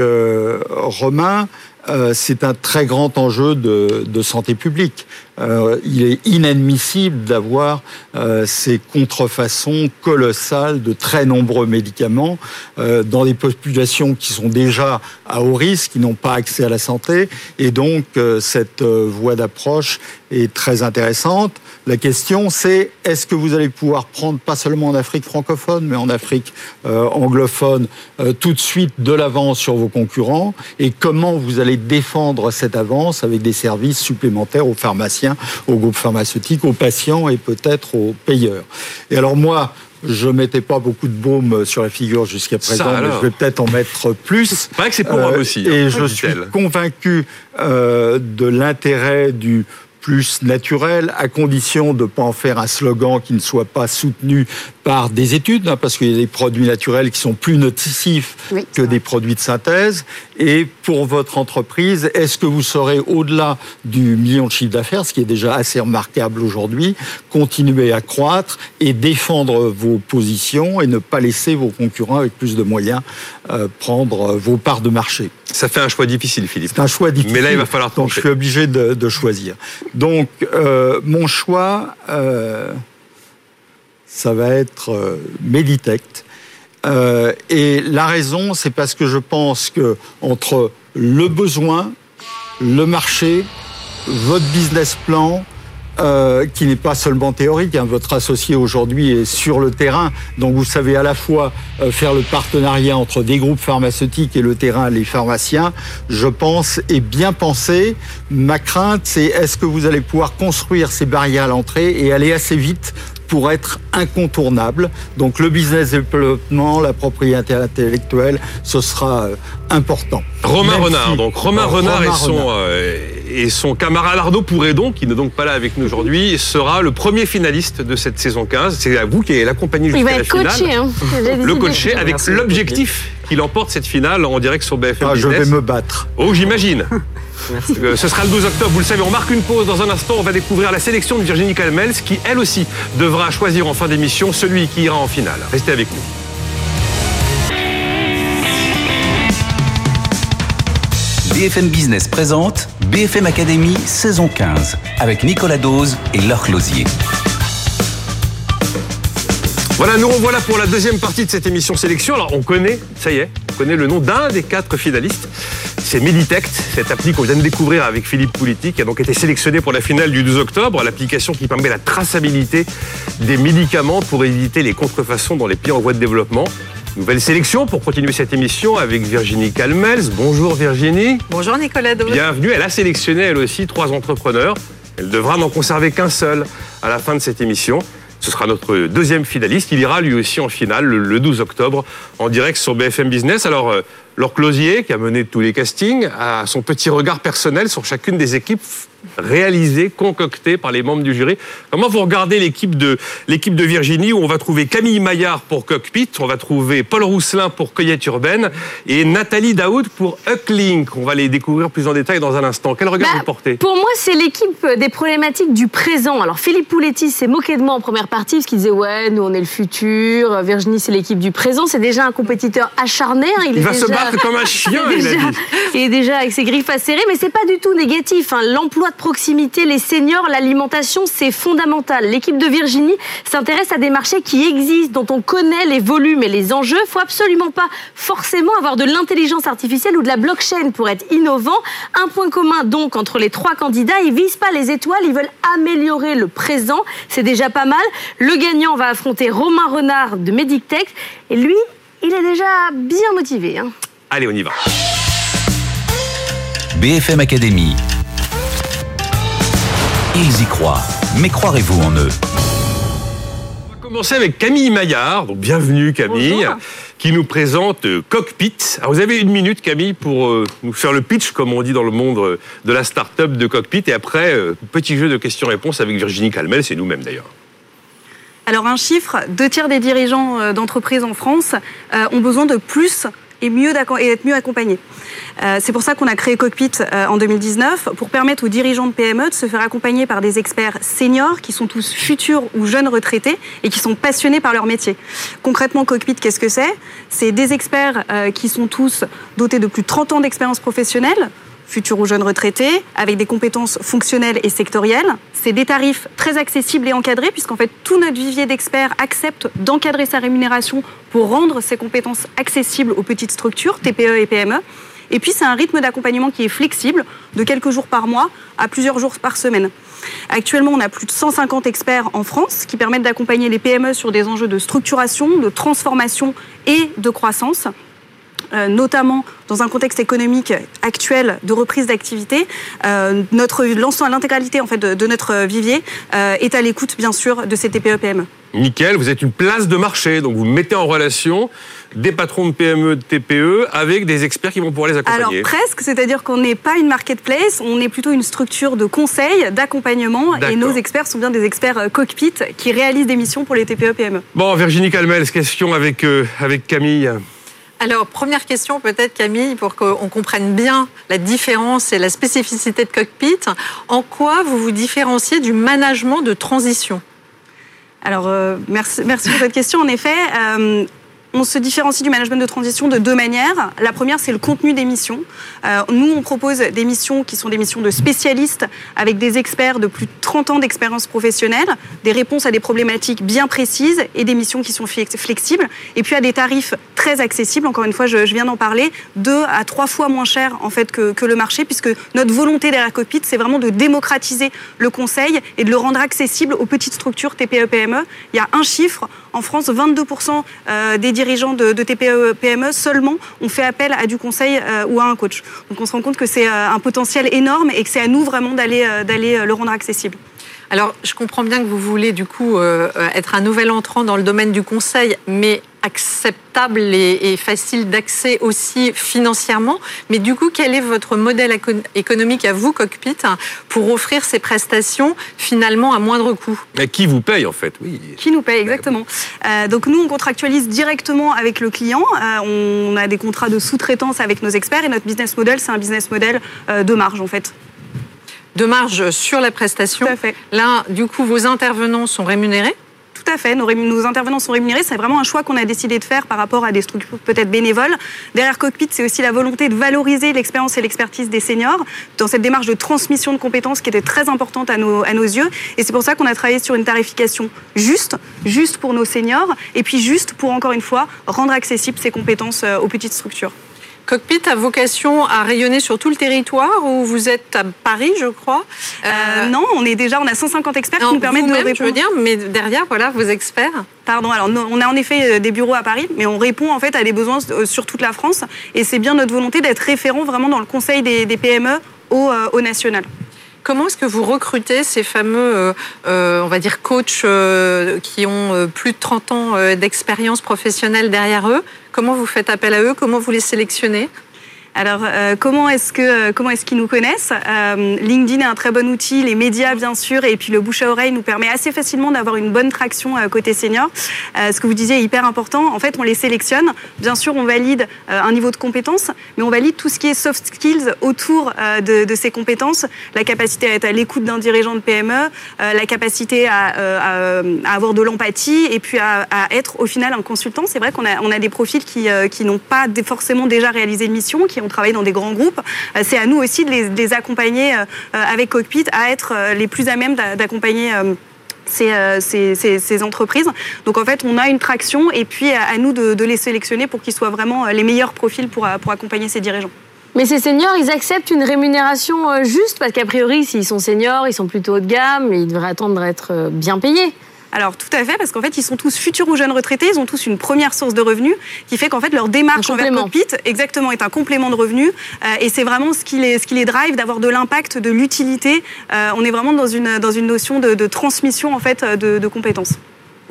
Romain, euh, c'est un très grand enjeu de, santé publique. Euh, il est inadmissible d'avoir euh, ces contrefaçons colossales de très nombreux médicaments euh, dans des populations qui sont déjà à haut risque, qui n'ont pas accès à la santé. Et donc, cette voie d'approche est très intéressante. La question, c'est est-ce que vous allez pouvoir prendre, pas seulement en Afrique francophone, mais en Afrique euh, anglophone, euh, tout de suite de l'avance sur vos concurrents? Et comment vous allez défendre cette avance avec des services supplémentaires aux pharmaciens, aux groupes pharmaceutiques, aux patients et peut-être aux payeurs? Et alors moi, je mettais pas beaucoup de baume sur la figure jusqu'à présent, mais je vais peut-être en mettre plus. C'est vrai que c'est pour moi Euh, aussi. hein, Et je suis convaincu euh, de l'intérêt du plus naturel, à condition de ne pas en faire un slogan qui ne soit pas soutenu par des études, hein, parce qu'il y a des produits naturels qui sont plus nocifs Oui, que des produits de synthèse. Et pour votre entreprise, est-ce que vous saurez, au-delà du million de chiffre d'affaires, ce qui est déjà assez remarquable aujourd'hui, continuer à croître et défendre vos positions et ne pas laisser vos concurrents avec plus de moyens euh, prendre vos parts de marché? Ça fait un choix difficile, Philippe. c'est un choix difficile. Mais là, il va falloir Donc, je suis obligé de, de choisir. Donc, euh, mon choix, euh, ça va être euh, Meditect. Euh, et la raison, c'est parce que je pense que entre le besoin, le marché, votre business plan, euh, qui n'est pas seulement théorique. hein. Votre associé aujourd'hui est sur le terrain, donc vous savez à la fois euh, faire le partenariat entre des groupes pharmaceutiques et le terrain, les pharmaciens. Je pense est bien pensé. Ma crainte, c'est est-ce que vous allez pouvoir construire ces barrières à l'entrée et aller assez vite pour être incontournable. Donc le business développement, la propriété intellectuelle, ce sera euh, important. Romain Même Renard, si- donc Romain Renard et son, Renard. euh, et son camarade Arnaud Pouredon, qui n'est donc pas là avec nous aujourd'hui, sera le premier finaliste de cette saison 15. C'est à vous qui allez l'accompagner Il jusqu'à va la être finale. coaché. Hein. *laughs* Le coacher avec l'objectif qu'il emporte cette finale en direct sur BFM Ah, je vais me battre. Oh, j'imagine. *laughs* Euh, Ce sera le 12 octobre, vous le savez, on marque une pause dans un instant, on va découvrir la sélection de Virginie Calmels qui, elle aussi, devra choisir en fin d'émission celui qui ira en finale. Restez avec nous. BFM Business présente BFM Academy saison 15 avec Nicolas Dose et Laure Closier. Voilà, nous revoilà pour la deuxième partie de cette émission sélection. Alors, on connaît, ça y est, on connaît le nom d'un des quatre finalistes. C'est Meditect, cette appli qu'on vient de découvrir avec Philippe Pouliti, qui a donc été sélectionné pour la finale du 12 octobre. L'application qui permet la traçabilité des médicaments pour éviter les contrefaçons dans les pays en voie de développement. Nouvelle sélection pour continuer cette émission avec Virginie Calmels. Bonjour Virginie. Bonjour Nicolas. Bienvenue. Elle a sélectionné elle aussi trois entrepreneurs. Elle devra n'en conserver qu'un seul à la fin de cette émission. Ce sera notre deuxième finaliste. Il ira lui aussi en finale le, le 12 octobre en direct sur BFM Business. Alors, euh, Laure Closier, qui a mené tous les castings, a son petit regard personnel sur chacune des équipes réalisées, concoctées par les membres du jury. Comment vous regardez l'équipe de, l'équipe de Virginie où on va trouver Camille Maillard pour Cockpit, on va trouver Paul Rousselin pour Cueillette Urbaine et Nathalie Daoud pour Ucklink. On va les découvrir plus en détail dans un instant. Quel regard Bah, vous portez? Pour moi, c'est l'équipe des problématiques du présent. Alors, Philippe Pouletti s'est moqué de moi en première partie parce qu'il disait Ouais, nous, on est le futur. Virginie, c'est l'équipe du présent. C'est déjà un compétiteur acharné. hein. Il est va se battre comme un *laughs* chien, il, est il a déjà, dit. il est déjà avec ses griffes acérées, mais c'est pas du tout négatif. hein. L'emploi de proximité, les seniors, l'alimentation, c'est fondamental. L'équipe de Virginie s'intéresse à des marchés qui existent, dont on connaît les volumes et les enjeux. Il faut absolument pas forcément avoir de l'intelligence artificielle ou de la blockchain pour être innovant. Un point commun donc entre les trois candidats, ils visent pas les étoiles, ils veulent améliorer le présent. C'est déjà pas mal. Le gagnant va affronter Romain Renard de Medictech et lui, il est déjà bien motivé. hein. Allez, on y va. BFM Academy. Ils y croient, mais croirez-vous en eux? On va commencer avec Camille Maillard. Donc, bienvenue Camille, Bonjour. qui nous présente euh, Cockpit. Alors, vous avez une minute Camille pour euh, nous faire le pitch, comme on dit dans le monde euh, de la start-up de Cockpit. Et après, euh, petit jeu de questions-réponses avec Virginie Calmel, c'est nous-mêmes d'ailleurs. Alors un chiffre, deux tiers des dirigeants d'entreprises en France ont besoin de plus et mieux d'être mieux accompagnés. Euh, c'est pour ça qu'on a créé Cockpit euh, en 2019 pour permettre aux dirigeants de PME de se faire accompagner par des experts seniors qui sont tous futurs ou jeunes retraités et qui sont passionnés par leur métier. Concrètement, Cockpit, qu'est-ce que c'est? C'est des experts euh, qui sont tous dotés de plus de 30 ans d'expérience professionnelle, futurs ou jeunes retraités, avec des compétences fonctionnelles et sectorielles. C'est des tarifs très accessibles et encadrés, puisqu'en fait, tout notre vivier d'experts accepte d'encadrer sa rémunération pour rendre ses compétences accessibles aux petites structures, TPE et PME. Et puis, c'est un rythme d'accompagnement qui est flexible, de quelques jours par mois à plusieurs jours par semaine. Actuellement, on a plus de 150 experts en France qui permettent d'accompagner les PME sur des enjeux de structuration, de transformation et de croissance notamment dans un contexte économique actuel de reprise d'activité, euh, notre l'ensemble, l'intégralité en fait de, de notre vivier euh, est à l'écoute bien sûr de ces TPE PME. Nickel, vous êtes une place de marché, donc vous mettez en relation des patrons de PME, de TPE avec des experts qui vont pouvoir les Alors accompagner. presque, c'est-à-dire qu'on n'est pas une marketplace, on est plutôt une structure de conseil, d'accompagnement, et nos experts sont bien des experts euh, cockpit qui réalisent des missions pour les TPE PME. Bon, Virginie Calmel, question avec, euh, avec Camille. Alors, première question peut-être Camille, pour qu'on comprenne bien la différence et la spécificité de Cockpit. En quoi vous vous différenciez du management de transition? Alors, euh, merci, pour cette question. En effet, euh, on se différencie du management de transition de deux manières. La première, c'est le contenu des missions. Euh, nous, on propose des missions qui sont des missions de spécialistes avec des experts de plus de 30 ans d'expérience professionnelle, des réponses à des problématiques bien précises et des missions qui sont flex- flexibles. Et puis à des tarifs très accessibles. Encore une fois, je, viens d'en parler, deux à trois fois moins cher en fait que, que le marché, puisque notre volonté derrière Cockpit, c'est vraiment de démocratiser le conseil et de le rendre accessible aux petites structures TPE-PME. Il y a un chiffre en France, 22% euh, des dirigeants de, TPE-PME seulement ont fait appel à du conseil euh, ou à un coach. Donc on se rend compte que c'est euh, un potentiel énorme et que c'est à nous vraiment d'aller le rendre accessible. Alors, je comprends bien que vous voulez du coup euh, être un nouvel entrant dans le domaine du conseil, mais acceptable et, et facile d'accès aussi financièrement. Mais du coup, quel est votre modèle éco- économique à vous, Cockpit, hein, pour offrir ces prestations finalement à moindre coût? Mais qui vous paye en fait? Oui. Qui nous paye exactement. Euh, donc nous, on contractualise directement avec le client. Euh, on a des contrats de sous-traitance avec nos experts et notre business model, c'est un business model euh, de marge en fait. De marge sur la prestation. Tout à fait. Là, du coup, vos intervenants sont rémunérés? Tout à fait. Nos intervenants sont rémunérés. C'est vraiment un choix qu'on a décidé de faire par rapport à des structures peut-être bénévoles. Derrière Cockpit, c'est aussi la volonté de valoriser l'expérience et l'expertise des seniors dans cette démarche de transmission de compétences qui était très importante à nos, à nos yeux. Et c'est pour ça qu'on a travaillé sur une tarification juste, juste pour nos seniors, et puis juste pour, encore une fois, rendre accessibles ces compétences euh, aux petites structures. Cockpit a vocation à rayonner sur tout le territoire où vous êtes à Paris, je crois. Euh, non, on est déjà, on a 150 experts non, qui nous permettent de répondre. je veux dire, mais derrière, voilà, vos experts. Pardon, alors on a en effet euh, des bureaux à Paris, mais on répond en fait à des besoins euh, sur toute la France. Et c'est bien notre volonté d'être référent vraiment dans le conseil des, des PME au, euh, au national. Comment est-ce que vous recrutez ces fameux, euh, euh, on va dire, coachs euh, qui ont plus de 30 ans d'expérience professionnelle derrière eux? Comment vous faites appel à eux? Comment vous les sélectionnez? Alors, euh, comment est-ce que euh, comment est-ce qu'ils nous connaissent Euh, LinkedIn est un très bon outil, les médias bien sûr, et puis le bouche à oreille nous permet assez facilement d'avoir une bonne traction euh, côté senior. Euh, ce que vous disiez est hyper important. En fait, on les sélectionne. Bien sûr, on valide un niveau de compétence, mais on valide tout ce qui est soft skills autour de, ces compétences. La capacité à être à l'écoute d'un dirigeant de PME, la capacité à, avoir de l'empathie, et puis à, être au final un consultant. C'est vrai qu'on a on a des profils qui qui n'ont pas forcément déjà réalisé de mission, ont travaillé dans des grands groupes. Euh, C'est à nous aussi de les, accompagner euh, euh, avec Cockpit à être les plus à même d'a- d'accompagner. ces, entreprises. Donc en fait, on a une traction et puis à, nous de, de les sélectionner pour qu'ils soient vraiment les meilleurs profils pour, pour accompagner ces dirigeants. Mais ces seniors, ils acceptent une rémunération juste? Parce qu'a priori, s'ils sont seniors, ils sont plutôt haut de gamme, ils devraient attendre d'être bien payés. Alors tout à fait, parce qu'en fait, ils sont tous futurs ou jeunes retraités, ils ont tous une première source de revenus qui fait qu'en fait, leur démarche envers. Cockpit, exactement, est un complément de revenus. euh, et c'est vraiment ce qui les, ce qui les drive, d'avoir de l'impact, de l'utilité. Euh, on est vraiment dans une, dans une notion de, de transmission en fait, de, de compétences.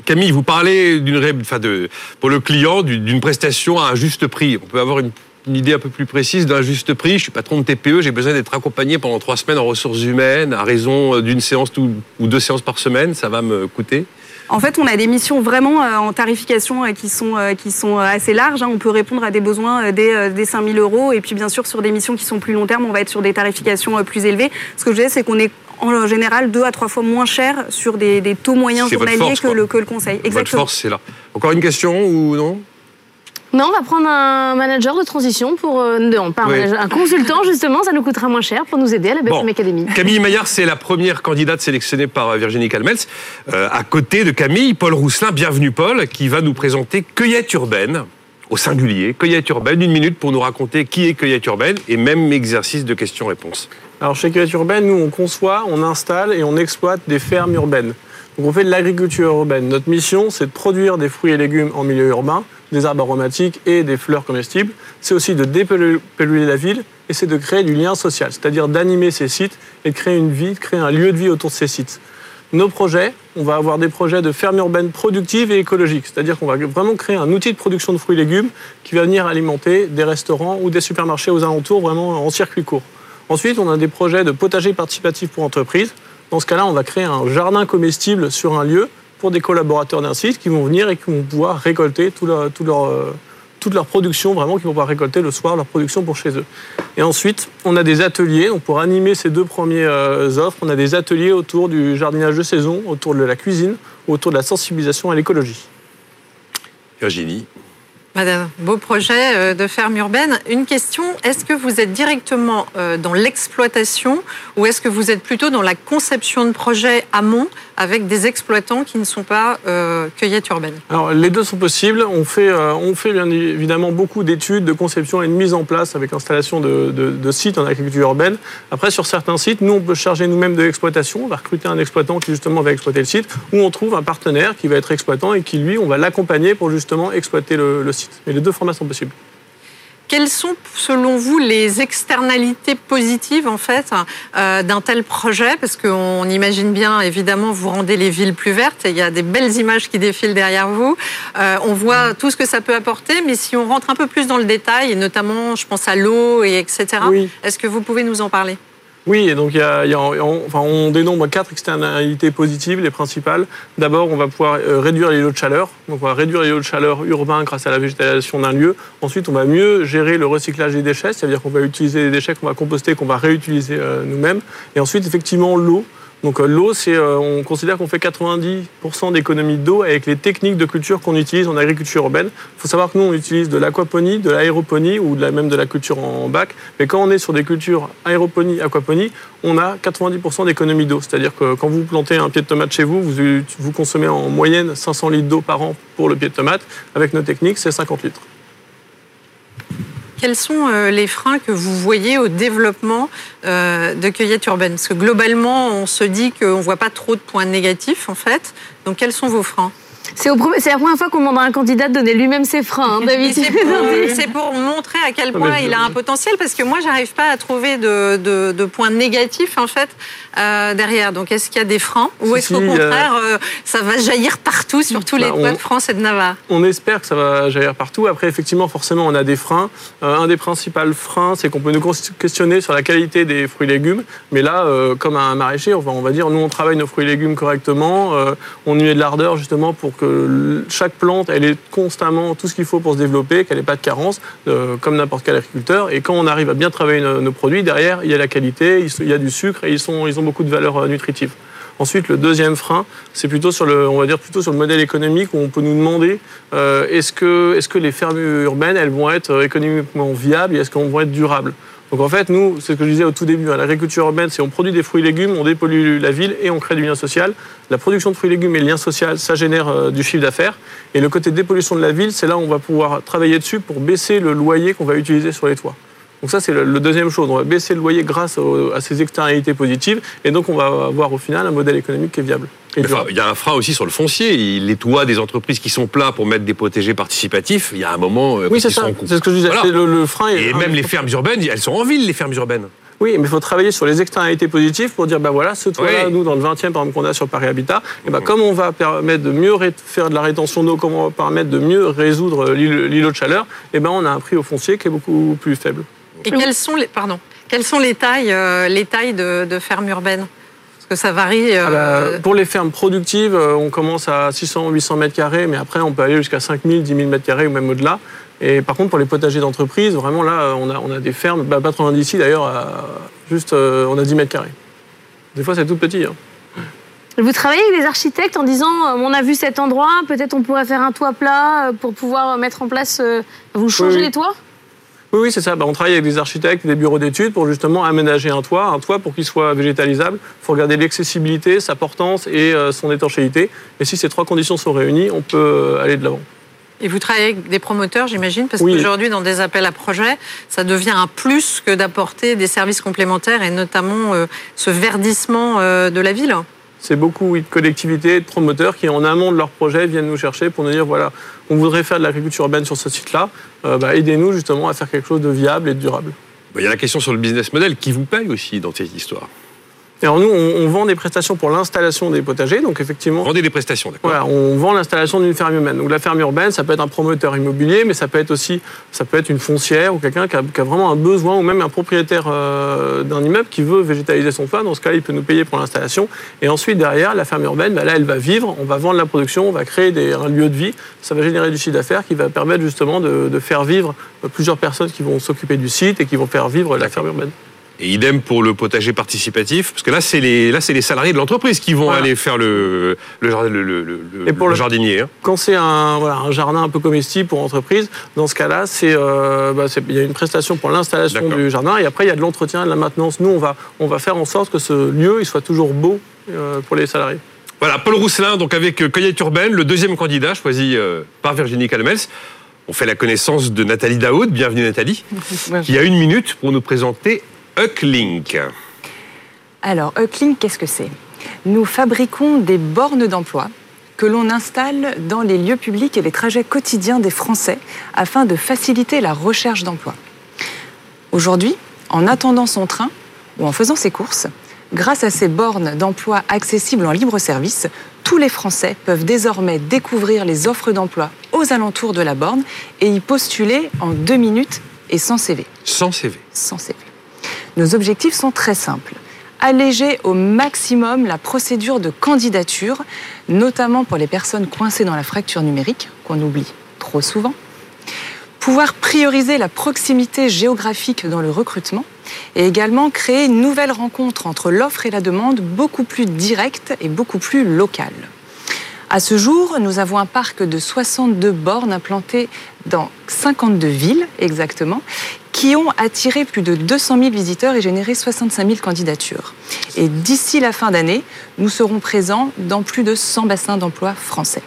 Camille, vous parlez d'une, ré- enfin de, pour le client d'une d'une prestation à un juste prix. On peut avoir une, une idée un peu plus précise d'un juste prix. Je suis patron de TPE, j'ai besoin d'être accompagné pendant trois semaines en ressources humaines à raison d'une séance ou deux séances par semaine. Ça va me coûter. En fait, on a des missions vraiment euh, en tarification euh, qui sont, euh, qui sont euh, assez larges. hein. On peut répondre à des besoins euh, dès, euh, dès 5 000 euros. Et puis, bien sûr, sur des missions qui sont plus long terme, on va être sur des tarifications euh, plus élevées. Ce que je disais, c'est qu'on est en général deux à trois fois moins cher sur des, des taux moyens votre journaliers force, que, le, que le conseil. Votre Exactement. force, c'est là. Encore une question ou non? Non, on va prendre un manager de transition pour. euh, non, pas un, Oui. manager, un consultant, justement, ça nous coûtera moins cher pour nous aider à la BFM Bon. Academy. Camille Maillard, c'est la première candidate sélectionnée par euh, Virginie Calmels. Euh, à côté de Camille, Paul Rousselin, bienvenue Paul, qui va nous présenter Cueillette urbaine, au singulier. Cueillette urbaine, une minute pour nous raconter qui est Cueillette urbaine et même exercice de questions-réponses. Alors chez Cueillette Urbaine, nous on conçoit, on installe et on exploite des fermes urbaines. Donc on fait de l'agriculture urbaine. Notre mission, c'est de produire des fruits et légumes en milieu urbain, des arbres aromatiques et des fleurs comestibles. C'est aussi de dépolluer la ville et c'est de créer du lien social, c'est-à-dire d'animer ces sites et de créer une vie, de créer un lieu de vie autour de ces sites. Nos projets, on va avoir des projets de fermes urbaines productives et écologiques, c'est-à-dire qu'on va vraiment créer un outil de production de fruits et légumes qui va venir alimenter des restaurants ou des supermarchés aux alentours, vraiment en circuit court. Ensuite, on a des projets de potager participatif pour entreprises. Dans ce cas-là, on va créer un jardin comestible sur un lieu pour des collaborateurs d'un site qui vont venir et qui vont pouvoir récolter tout leur, tout leur, euh, toute leur production, vraiment, qui vont pouvoir récolter le soir leur production pour chez eux. Et ensuite, on a des ateliers. Donc pour animer ces deux premières euh, offres, on a des ateliers autour du jardinage de saison, autour de la cuisine, autour de la sensibilisation à l'écologie. Virginie. Madame, beau projet euh, de ferme urbaine. Une question, est-ce que vous êtes directement dans l'exploitation ou est-ce que vous êtes plutôt dans la conception de projets amont avec des exploitants qui ne sont pas euh, cueillettes urbaines Alors, les deux sont possibles. On fait, euh, on fait bien évidemment beaucoup d'études, de conception et de mise en place avec installation de, de- sites en agriculture urbaine. Après, sur certains sites, nous, on peut charger nous-mêmes de l'exploitation. On va recruter un exploitant qui, justement, va exploiter le site, ou on trouve un partenaire qui va être exploitant et qui, lui, on va l'accompagner pour, justement, exploiter le site. Mais les deux formats sont possibles. Quelles sont, selon vous, les externalités positives en fait euh, d'un tel projet? Parce qu'on imagine bien, évidemment, vous rendez les villes plus vertes. Et il y a des belles images qui défilent derrière vous. Euh, on voit tout ce que ça peut apporter, mais si on rentre un peu plus dans le détail, et notamment, je pense à l'eau et etc. Est-ce que vous pouvez nous en parler? Oui, et donc y y a on, dénombre quatre externalités positives, les principales. D'abord, on va pouvoir euh, réduire les lots de chaleur. Donc on va réduire les lots de chaleur urbains grâce à la végétation d'un lieu. Ensuite, on va mieux gérer le recyclage des déchets, c'est-à-dire qu'on va utiliser les déchets qu'on va composter, qu'on va réutiliser euh, nous-mêmes. Et ensuite, effectivement, l'eau. Donc euh, l'eau, c'est, euh, on considère qu'on fait 90% d'économie d'eau avec les techniques de culture qu'on utilise en agriculture urbaine. Il faut savoir que nous, on utilise de l'aquaponie, de l'aéroponie ou même de la culture en bac. Mais quand on est sur des cultures aéroponie, aquaponie, on a 90% d'économie d'eau. C'est-à-dire que quand vous plantez un pied de tomate chez vous, vous, vous consommez en moyenne 500 litres d'eau par an pour le pied de tomate. Avec nos techniques, c'est 50 litres. Quels sont euh, les freins que vous voyez au développement euh, de cueillette urbaine? Parce que globalement, on se dit qu'on ne voit pas trop de points négatifs, en fait. Donc, quels sont vos freins? C'est la première fois qu'on demande à un candidat de donner lui-même ses freins, hein, *laughs* David. *laughs* C'est pour, montrer à quel point il a un potentiel, parce que moi, j'arrive pas à trouver de, points négatifs, en fait, euh, derrière. Donc, est-ce qu'il y a des freins Ou est-ce qu'au contraire, euh, ça va jaillir partout, sur tous les bah, toits de France et de Navarre? On espère que ça va jaillir partout. Après, effectivement, forcément, on a des freins. Euh, un des principaux freins, c'est qu'on peut nous questionner sur la qualité des fruits et légumes. Mais là, comme un maraîcher, on va, on va dire, nous, on travaille nos fruits et légumes correctement. on y met de l'ardeur, justement, pour que chaque plante, elle est constamment tout ce qu'il faut pour se développer, qu'elle n'ait pas de carence, euh, comme n'importe quel agriculteur. Et quand on arrive à bien travailler nos, produits, derrière, il y a la qualité, il y a du sucre et ils, sont, ils ont beaucoup de valeurs euh, nutritives. Ensuite, le deuxième frein, c'est plutôt sur le, on va dire plutôt sur le modèle économique où on peut nous demander euh, est-ce que, est-ce que les fermes urbaines, elles vont être économiquement viables et est-ce qu'elles vont être durables? Donc en fait, nous, c'est ce que je disais au tout début, hein, l'agriculture urbaine, c'est on produit des fruits et légumes, on dépollue la ville et on crée du lien social. La production de fruits et légumes et le lien social, ça génère euh, du chiffre d'affaires. Et le côté dépollution de la ville, c'est là où on va pouvoir travailler dessus pour baisser le loyer qu'on va utiliser sur les toits. Donc ça, c'est le, deuxième chose. On va baisser le loyer grâce à ces externalités positives. Et donc, on va avoir au final un modèle économique qui est viable. Il y a un frein aussi sur le foncier. Les toits des entreprises qui sont plats pour mettre des protégés participatifs, il y a un moment... Euh, oui, c'est ça. C'est ce que je disais. Le, frein Et même les fermes urbaines, elles sont en ville, les fermes urbaines. Oui, mais il faut travailler sur les externalités positives pour dire, bah voilà, ce toit-là, nous, dans le 20e, par exemple, qu'on a sur Paris Habitat, et bah, comme on va permettre de mieux faire de la rétention d'eau, comment on va permettre de mieux résoudre l'îlot de chaleur, et ben on a un prix au foncier qui est beaucoup plus faible. Et quelles sont les, pardon, quelles sont les tailles, euh, les tailles de, de fermes urbaines? Que ça varie. Euh, ah bah, pour les fermes productives, euh, on commence à 600, 800 mètres carrés, mais après, on peut aller jusqu'à 5000, 10 000 mètres carrés ou même au-delà. Et par contre, pour les potagers d'entreprise, vraiment là, on a, on a des fermes, bah, pas trop loin d'ici d'ailleurs, juste, on a 10 mètres carrés. Des fois, c'est tout petit. Hein. Vous travaillez avec des architectes en disant on a vu cet endroit, peut-être on pourrait faire un toit plat pour pouvoir mettre en place. Vous changez les toits? Oui, oui, c'est ça. Bah, on travaille avec des architectes, des bureaux d'études pour justement aménager un toit. Un toit, pour qu'il soit végétalisable, il faut regarder l'accessibilité, sa portance et euh, son étanchéité. Et si ces trois conditions sont réunies, on peut euh, aller de l'avant. Et vous travaillez avec des promoteurs, j'imagine, parce qu'aujourd'hui, dans des appels à projets, ça devient un plus que d'apporter des services complémentaires et notamment euh, ce verdissement de la ville c'est beaucoup de collectivités, de promoteurs qui, en amont de leur projet, viennent nous chercher pour nous dire voilà, on voudrait faire de l'agriculture urbaine sur ce site-là, euh, bah, aidez-nous justement à faire quelque chose de viable et de durable. Bah, il y a la question sur le business model qui vous paye aussi dans cette histoire. Alors nous, on, vend des prestations pour l'installation des potagers, donc effectivement. Vendez des prestations, d'accord. Voilà, on vend l'installation d'une ferme urbaine. Donc la ferme urbaine, ça peut être un promoteur immobilier, mais ça peut être aussi, ça peut être une foncière ou quelqu'un qui, a, vraiment un besoin, ou même un propriétaire euh, d'un immeuble qui veut végétaliser son toit. Dans ce cas, il peut nous payer pour l'installation. Et ensuite, derrière, la ferme urbaine, bah là, elle va vivre, on va vendre la production, on va créer des, un lieu de vie. Ça va générer du chiffre d'affaires qui va permettre justement de, de faire vivre plusieurs personnes qui vont s'occuper du site et qui vont faire vivre la ferme urbaine. Et idem pour le potager participatif, parce que là, c'est les, là, c'est les salariés de l'entreprise qui vont aller faire le, le, le, et pour le, jardinier. Hein. Quand c'est un, voilà, un jardin un peu comestible pour entreprise, dans ce cas-là, c'est, euh, bah, il y a une prestation pour l'installation du jardin et après, il y a de l'entretien, de la maintenance. Nous, on va, on va faire en sorte que ce lieu il soit toujours beau euh, pour les salariés. Voilà, Paul Rousselin, donc avec euh, Cueillette Urbaine, le deuxième candidat choisi par Virginie Calmels. On fait la connaissance de Nathalie Daoud. Bienvenue Nathalie, *laughs* qui a une minute pour nous présenter Ucklink. Alors, Ucklink, qu'est-ce que c'est? Nous fabriquons des bornes d'emploi que l'on installe dans les lieux publics et les trajets quotidiens des Français afin de faciliter la recherche d'emploi. Aujourd'hui, en attendant son train ou en faisant ses courses, grâce à ces bornes d'emploi accessibles en libre service, tous les Français peuvent désormais découvrir les offres d'emploi aux alentours de la borne et y postuler en deux minutes et sans CV. Sans CV. Sans CV. Nos objectifs sont très simples. Alléger au maximum la procédure de candidature, notamment pour les personnes coincées dans la fracture numérique, qu'on oublie trop souvent. Pouvoir prioriser la proximité géographique dans le recrutement et également créer une nouvelle rencontre entre l'offre et la demande beaucoup plus directe et beaucoup plus locale. À ce jour, nous avons un parc de 62 bornes implantées dans 52 villes exactement, qui ont attiré plus de 200 000 visiteurs et généré 65 000 candidatures. Et d'ici la fin d'année, nous serons présents dans plus de 100 bassins d'emploi français.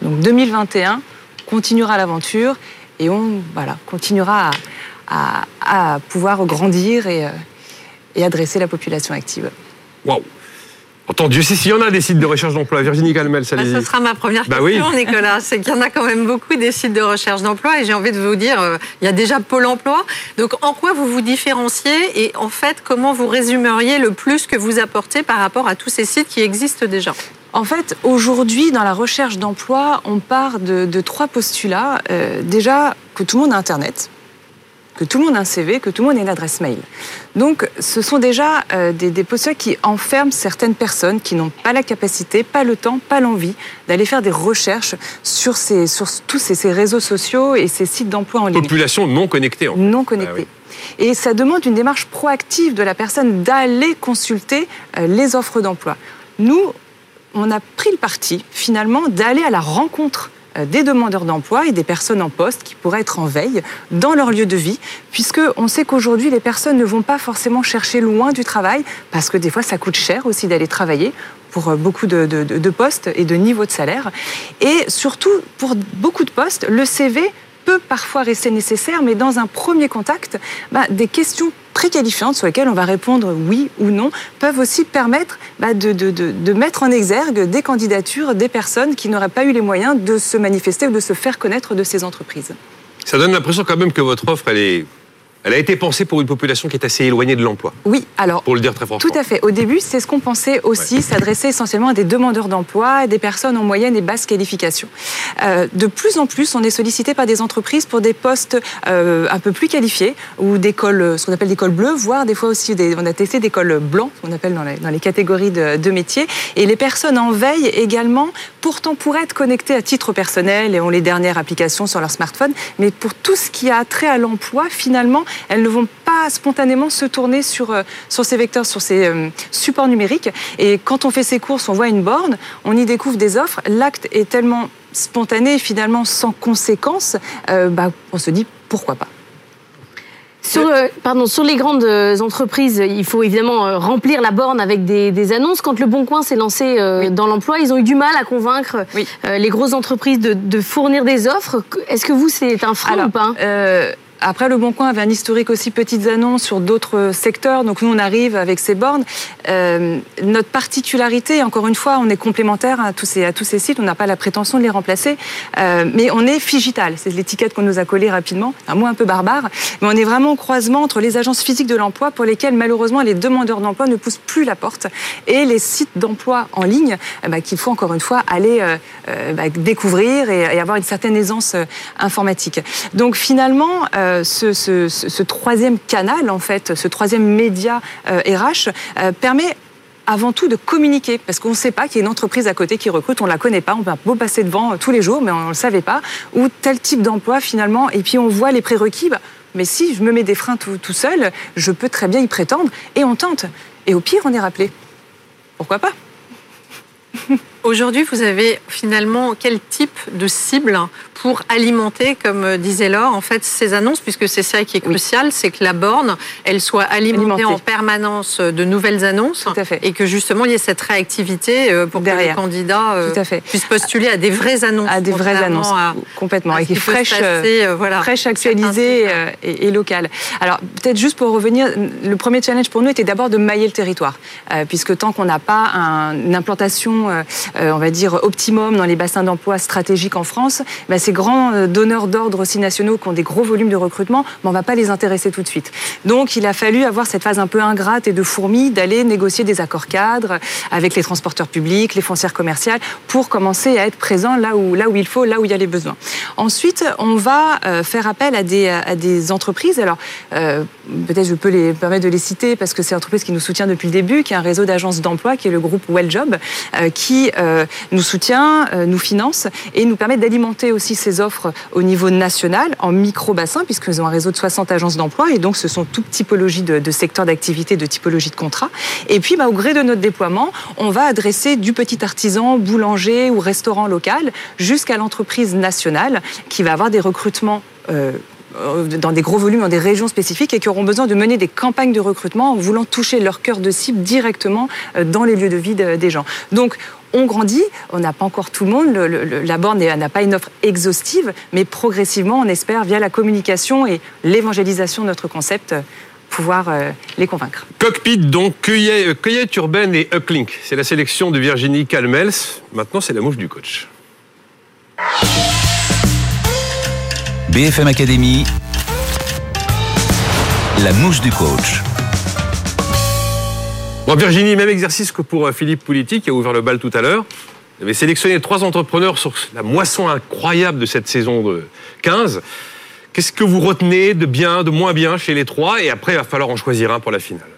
Donc 2021 continuera l'aventure et on continuera à pouvoir grandir et, euh, et adresser la population active. Waouh Entendu, si, s'il y en a des sites de recherche d'emploi, Virginie Calmel, ça bah. Ce sera ma première bah question, oui. Nicolas. C'est qu'il y en a quand même beaucoup des sites de recherche d'emploi et j'ai envie de vous dire, euh, il y a déjà Pôle emploi. Donc, en quoi vous vous différenciez et en fait, comment vous résumeriez le plus que vous apportez par rapport à tous ces sites qui existent déjà? En fait, aujourd'hui, dans la recherche d'emploi, on part de, de trois postulats. Euh, déjà, que tout le monde a Internet, que tout le monde a un CV, que tout le monde a une adresse mail. Donc, ce sont déjà euh, des, des, postulats qui enferment certaines personnes qui n'ont pas la capacité, pas le temps, pas l'envie d'aller faire des recherches sur, ces, sur tous ces, ces, réseaux sociaux et ces sites d'emploi en ligne. Population non connectée. En non connectée. Ah, oui. Et ça demande une démarche proactive de la personne d'aller consulter euh, les offres d'emploi. Nous, on a pris le parti, finalement, d'aller à la rencontre des demandeurs d'emploi et des personnes en poste qui pourraient être en veille dans leur lieu de vie, puisque on sait qu'aujourd'hui les personnes ne vont pas forcément chercher loin du travail, parce que des fois ça coûte cher aussi d'aller travailler pour euh, beaucoup de, de, de postes et de niveaux de salaire. Et surtout, pour beaucoup de postes, le CV peut parfois rester nécessaire, mais dans un premier contact, bah, des questions très qualifiantes sur lesquelles on va répondre oui ou non peuvent aussi permettre bah, de, mettre en exergue des candidatures des personnes qui n'auraient pas eu les moyens de se manifester ou de se faire connaître de ces entreprises. Ça donne l'impression quand même que votre offre, elle est elle a été pensée pour une population qui est assez éloignée de l'emploi. Oui, alors. Pour le dire très franchement. Tout à fait. Au début, c'est ce qu'on pensait aussi, ouais. s'adresser essentiellement à des demandeurs d'emploi, des personnes en moyenne et basse qualification. Euh, de plus en plus, on est sollicité par des entreprises pour des postes euh, un peu plus qualifiés ou d'écoles, ce qu'on appelle des écoles bleues, voire des fois aussi, des, on a testé des cols blancs, qu'on appelle dans les, dans les catégories de, de, métiers. Et les personnes en veille également, pourtant pour être connectées à titre personnel et ont les dernières applications sur leur smartphone, mais pour tout ce qui a trait à l'emploi, finalement, elles ne vont pas spontanément se tourner sur, euh, sur ces vecteurs, sur ces euh, supports numériques. Et quand on fait ses courses, on voit une borne, on y découvre des offres. L'acte est tellement spontané, finalement sans conséquence, euh, bah, on se dit pourquoi pas. Sur, euh, pardon, sur les grandes entreprises, il faut évidemment remplir la borne avec des, des annonces. Quand le Bon Coin s'est lancé oui. dans l'emploi, ils ont eu du mal à convaincre oui. les grosses entreprises de, de fournir des offres. Est-ce que vous, c'est un frein Alors, ou pas? Après, Le Bon Coin avait un historique aussi petites annonces sur d'autres secteurs. Donc nous, on arrive avec ces bornes. Euh, notre particularité, encore une fois, on est complémentaire à tous ces, sites. On n'a pas la prétention de les remplacer. Euh, mais on est Figital. C'est l'étiquette qu'on nous a collée rapidement. Un mot un peu barbare. Mais on est vraiment au croisement entre les agences physiques de l'emploi pour lesquelles, malheureusement, les demandeurs d'emploi ne poussent plus la porte et les sites d'emploi en ligne bah, qu'il faut, encore une fois, aller euh, bah, découvrir et, avoir une certaine aisance informatique. Donc finalement, ce, ce, troisième canal, en fait, ce troisième média euh, RH, euh, permet avant tout de communiquer, parce qu'on ne sait pas qu'il y a une entreprise à côté qui recrute, on ne la connaît pas, on va beau passer devant tous les jours, mais on ne le savait pas, ou tel type d'emploi finalement, et puis on voit les prérequis, bah, mais si je me mets des freins tout seul, je peux très bien y prétendre, et on tente. Et au pire, on est rappelé. Pourquoi pas? *laughs* Aujourd'hui, vous avez finalement quel type de cible pour alimenter, comme disait Laure, en fait, ces annonces, puisque c'est ça qui est crucial, oui. c'est que la borne, elle soit alimentée, alimentée, en permanence de nouvelles annonces et que justement il y ait cette réactivité euh, pour Derrière. que les candidats euh, puissent postuler à des vraies annonces. À des vraies annonces, à, complètement, à et fraîches, euh, voilà, fraîches actualisées euh, et, et, locales. Alors peut-être juste pour revenir, le premier challenge pour nous était d'abord de mailler le territoire, euh, puisque tant qu'on n'a pas un, une implantation on va dire, optimum dans les bassins d'emploi stratégiques en France, bah, ces grands donneurs d'ordre aussi nationaux qui ont des gros volumes de recrutement, bah, on va pas les intéresser tout de suite. Donc il a fallu avoir cette phase un peu ingrate et de fourmi d'aller négocier des accords cadres avec les transporteurs publics, les foncières commerciales, pour commencer à être présent là où, là où il faut, là où il y a les besoins. Ensuite, on va faire appel à des, à des entreprises. Alors, peut-être je peux les permettre de les citer parce que c'est une entreprise qui nous soutient depuis le début, qui est un réseau d'agences d'emploi, qui est le groupe Welljob, euh, qui euh, nous soutient, euh, nous finance et nous permet d'alimenter aussi ces offres au niveau national en micro-bassin, puisqu'ils ont un réseau de 60 agences d'emploi et donc ce sont toutes typologies de, secteurs d'activité, de typologies de contrats. Et puis, bah, au gré de notre déploiement, on va adresser du petit artisan, boulanger ou restaurant local jusqu'à l'entreprise nationale qui va avoir des recrutements euh, dans des gros volumes, dans des régions spécifiques et qui auront besoin de mener des campagnes de recrutement en voulant toucher leur cœur de cible directement euh, dans les lieux de vie des gens. Donc, on grandit, on n'a pas encore tout le monde, la borne n'a pas une offre exhaustive, mais progressivement, on espère, via la communication et l'évangélisation de notre concept, pouvoir euh, les convaincre. Cockpit, donc, cueillette, urbaine et uplink. C'est la sélection de Virginie Calmels. Maintenant, c'est la mouche du coach. BFM Academy, la mouche du coach. Bon, Virginie, même exercice que pour euh, Philippe Politi qui a ouvert le bal tout à l'heure. Vous avez sélectionné trois entrepreneurs sur la moisson incroyable de cette saison de 15. Qu'est-ce que vous retenez de bien, de moins bien chez les trois? Et après, il va falloir en choisir un pour la finale.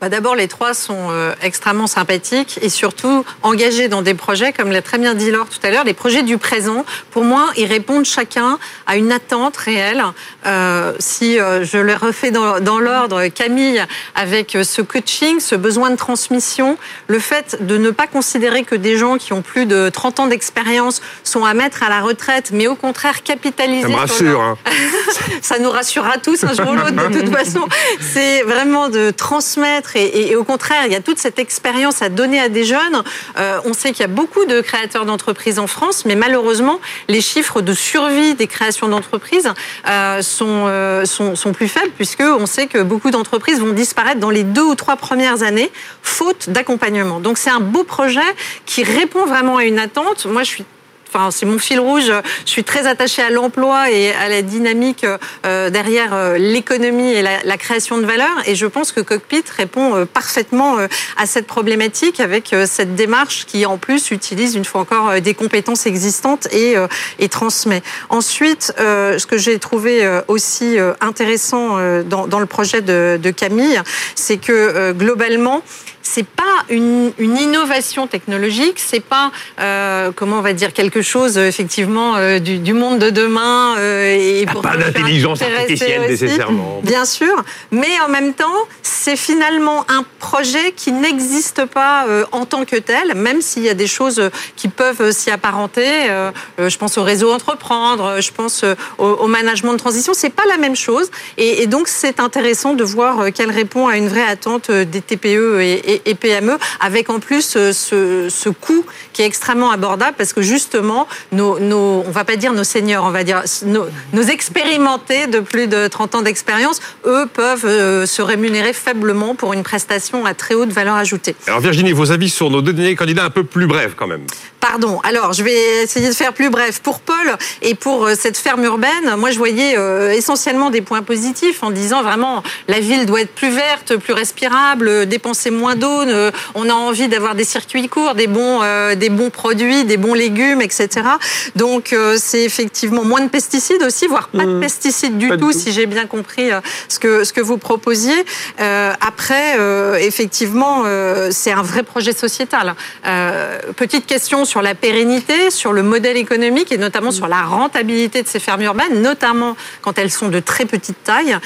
Bah, d'abord, les trois sont euh, extrêmement sympathiques et surtout engagés dans des projets, comme l'a très bien dit Laure tout à l'heure, les projets du présent. Pour moi, ils répondent chacun à une attente réelle. Euh, si euh, je le refais dans, dans l'ordre, Camille, avec ce coaching, ce besoin de transmission, le fait de ne pas considérer que des gens qui ont plus de 30 ans d'expérience sont à mettre à la retraite, mais au contraire capitaliser. Ça me rassure. Hein. *laughs* Ça nous rassurera tous un jour ou l'autre de toute *laughs* façon. C'est vraiment de transmettre et, au contraire, il y a toute cette expérience à donner à des jeunes. Euh, on sait qu'il y a beaucoup de créateurs d'entreprises en France, mais malheureusement, les chiffres de survie des créations d'entreprises euh, euh, sont, sont, plus faibles, puisque on sait que beaucoup d'entreprises vont disparaître dans les deux ou trois premières années, faute d'accompagnement. Donc c'est un beau projet qui répond vraiment à une attente. Moi, je suis c'est mon fil rouge. Je suis très attachée à l'emploi et à la dynamique euh, derrière euh, l'économie et la, création de valeur. Et je pense que Cockpit répond euh, parfaitement à cette problématique avec cette démarche qui, en plus, utilise une fois encore des compétences existantes et, et transmet. Ensuite, ce que j'ai trouvé aussi intéressant dans, le projet de Camille, c'est que globalement, c'est pas une, innovation technologique, c'est pas euh, comment on va dire quelque chose effectivement euh, du, monde de demain euh, et pour pas d'intelligence artificielle nécessairement. Bien sûr, mais en même temps, c'est finalement un projet qui n'existe pas en tant que tel, même s'il y a des choses qui peuvent s'y apparenter. je pense au réseau entreprendre, je pense au, management de transition, c'est pas la même chose, et, et donc c'est intéressant de voir qu'elle répond à une vraie attente des TPE et et, PME, avec en plus euh, ce, ce, coût qui est extrêmement abordable parce que justement, nos, nos, on va pas dire nos seniors, on va dire nos, nos expérimentés de plus de 30 ans d'expérience, eux peuvent euh, se rémunérer faiblement pour une prestation à très haute valeur ajoutée. Alors Virginie, vos avis sur nos deux derniers candidats un peu plus brefs quand même. Pardon. Alors, je vais essayer de faire plus bref. Pour Paul et pour euh, cette ferme urbaine, moi, je voyais essentiellement des points positifs en disant vraiment la ville doit être plus verte, plus respirable, dépenser moins d'eau euh, on a envie d'avoir des circuits courts, des bons, euh, des bons produits, des bons légumes, etc. Donc euh, c'est effectivement moins de pesticides aussi, voire pas de mmh. pesticides du tout, si j'ai bien compris ce que ce que vous proposiez. après, effectivement, c'est un vrai projet sociétal. petite question sur la pérennité, sur le modèle économique et notamment sur la rentabilité de ces fermes urbaines, notamment quand elles sont de très petite taille.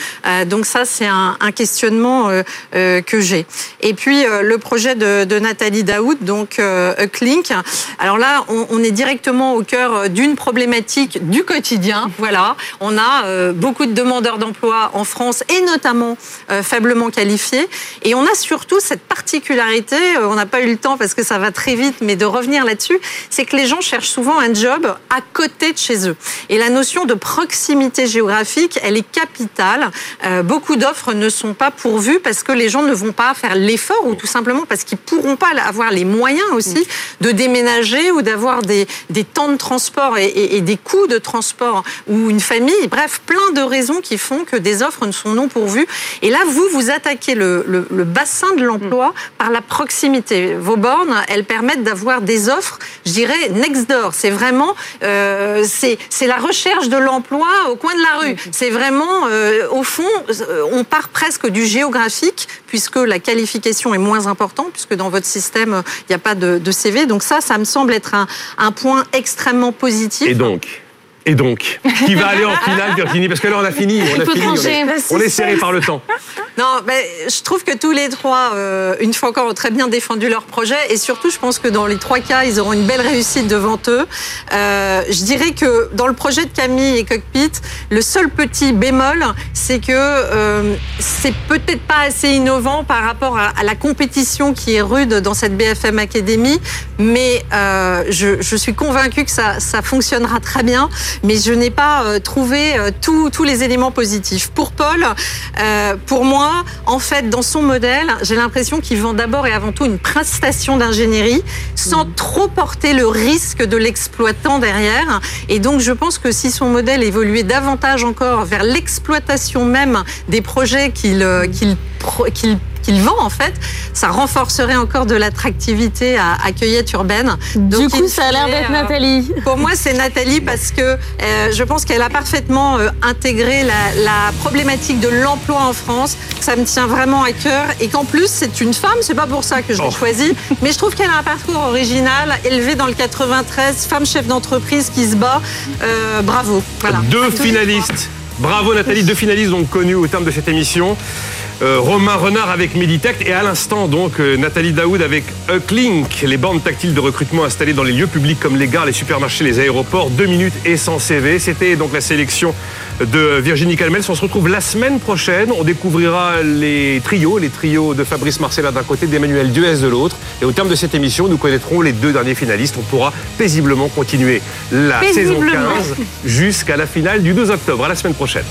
donc ça, c'est un, un, questionnement que j'ai. Et puis euh, le projet de, Nathalie Daoud, donc euh, Uclink. Alors là, on, est directement au cœur d'une problématique du quotidien. Voilà, on a euh, beaucoup de demandeurs d'emploi en France et notamment euh, faiblement qualifiés. Et on a surtout cette particularité, euh, on n'a pas eu le temps parce que ça va très vite, mais de revenir là-dessus, c'est que les gens cherchent souvent un job à côté de chez eux. Et la notion de proximité géographique, elle est capitale. Euh, beaucoup d'offres ne sont pas pourvues parce que les gens ne vont pas faire l'effort ou tout simplement parce qu'ils pourront pas avoir les moyens aussi de déménager ou d'avoir des, des temps de transport et, des coûts de transport ou une famille. Bref, plein de raisons qui font que des offres ne sont non pourvues. Et là, vous, vous attaquez le, le- bassin de l'emploi par la proximité. Vos bornes, elles permettent d'avoir des offres, je dirais, next door. C'est vraiment, euh, c'est c'est la recherche de l'emploi au coin de la rue. C'est vraiment, euh, au fond, euh, on part presque du géographique, puisque la qualification est moins importante, puisque dans votre système, euh, il n'y a pas de, de CV. Donc ça, ça me semble être un, un point extrêmement positif. Et donc et donc, qui va aller en finale, Virginie Parce que là, on a fini. On a fini. On est, on est serré par le temps. Non, mais je trouve que tous les trois, euh, une fois encore, ont très bien défendu leur projet. Et surtout, je pense que dans les trois cas, ils auront une belle réussite devant eux. Euh, je dirais que dans le projet de Camille et Cockpit, le seul petit bémol, c'est que euh, c'est peut-être pas assez innovant par rapport à, à la compétition qui est rude dans cette BFM Academy. Mais euh, je, je suis convaincue que ça, ça fonctionnera très bien. Mais je n'ai pas euh, trouvé euh, tous- les éléments positifs. Pour Paul, euh, pour moi, en fait, dans son modèle, j'ai l'impression qu'il vend d'abord et avant tout une prestation d'ingénierie sans trop porter le risque de l'exploitant derrière. Et donc, je pense que si son modèle évoluait davantage encore vers l'exploitation même des projets qu'il qu'il qu'il vend en fait, ça renforcerait encore de l'attractivité à, à Cueillette Urbaine. Du Donc, coup, in ça a l'air d'être euh, Nathalie. pour moi, c'est Nathalie parce que euh, je pense qu'elle a parfaitement euh, intégré la, la problématique de l'emploi en France. Ça me tient vraiment à cœur et qu'en plus, c'est une femme. C'est pas pour ça que je l'ai Oh. choisie, mais je trouve qu'elle a un parcours original, élevée dans le 93, femme chef d'entreprise qui se bat. Euh, bravo. Voilà. Deux finalistes. Bravo Nathalie, deux finalistes donc connus au terme de cette émission. Euh, Romain Renard avec Meditech et à l'instant donc euh, Nathalie Daoud avec Ucklink, les bornes tactiles de recrutement installées dans les lieux publics comme les gares, les supermarchés, les aéroports, deux minutes et sans CV. C'était donc la sélection de Virginie Calmels. On se retrouve la semaine prochaine. On découvrira les trios, les trios de Fabrice Marcella d'un côté, d'Emmanuel Duez de l'autre. Et au terme de cette émission, nous connaîtrons les deux derniers finalistes. On pourra paisiblement continuer la saison Paisiblement. 15 jusqu'à la finale du 12 octobre. À la semaine prochaine.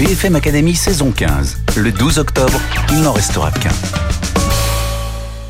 BFM Academy saison 15. Le 12 octobre, il n'en restera qu'un.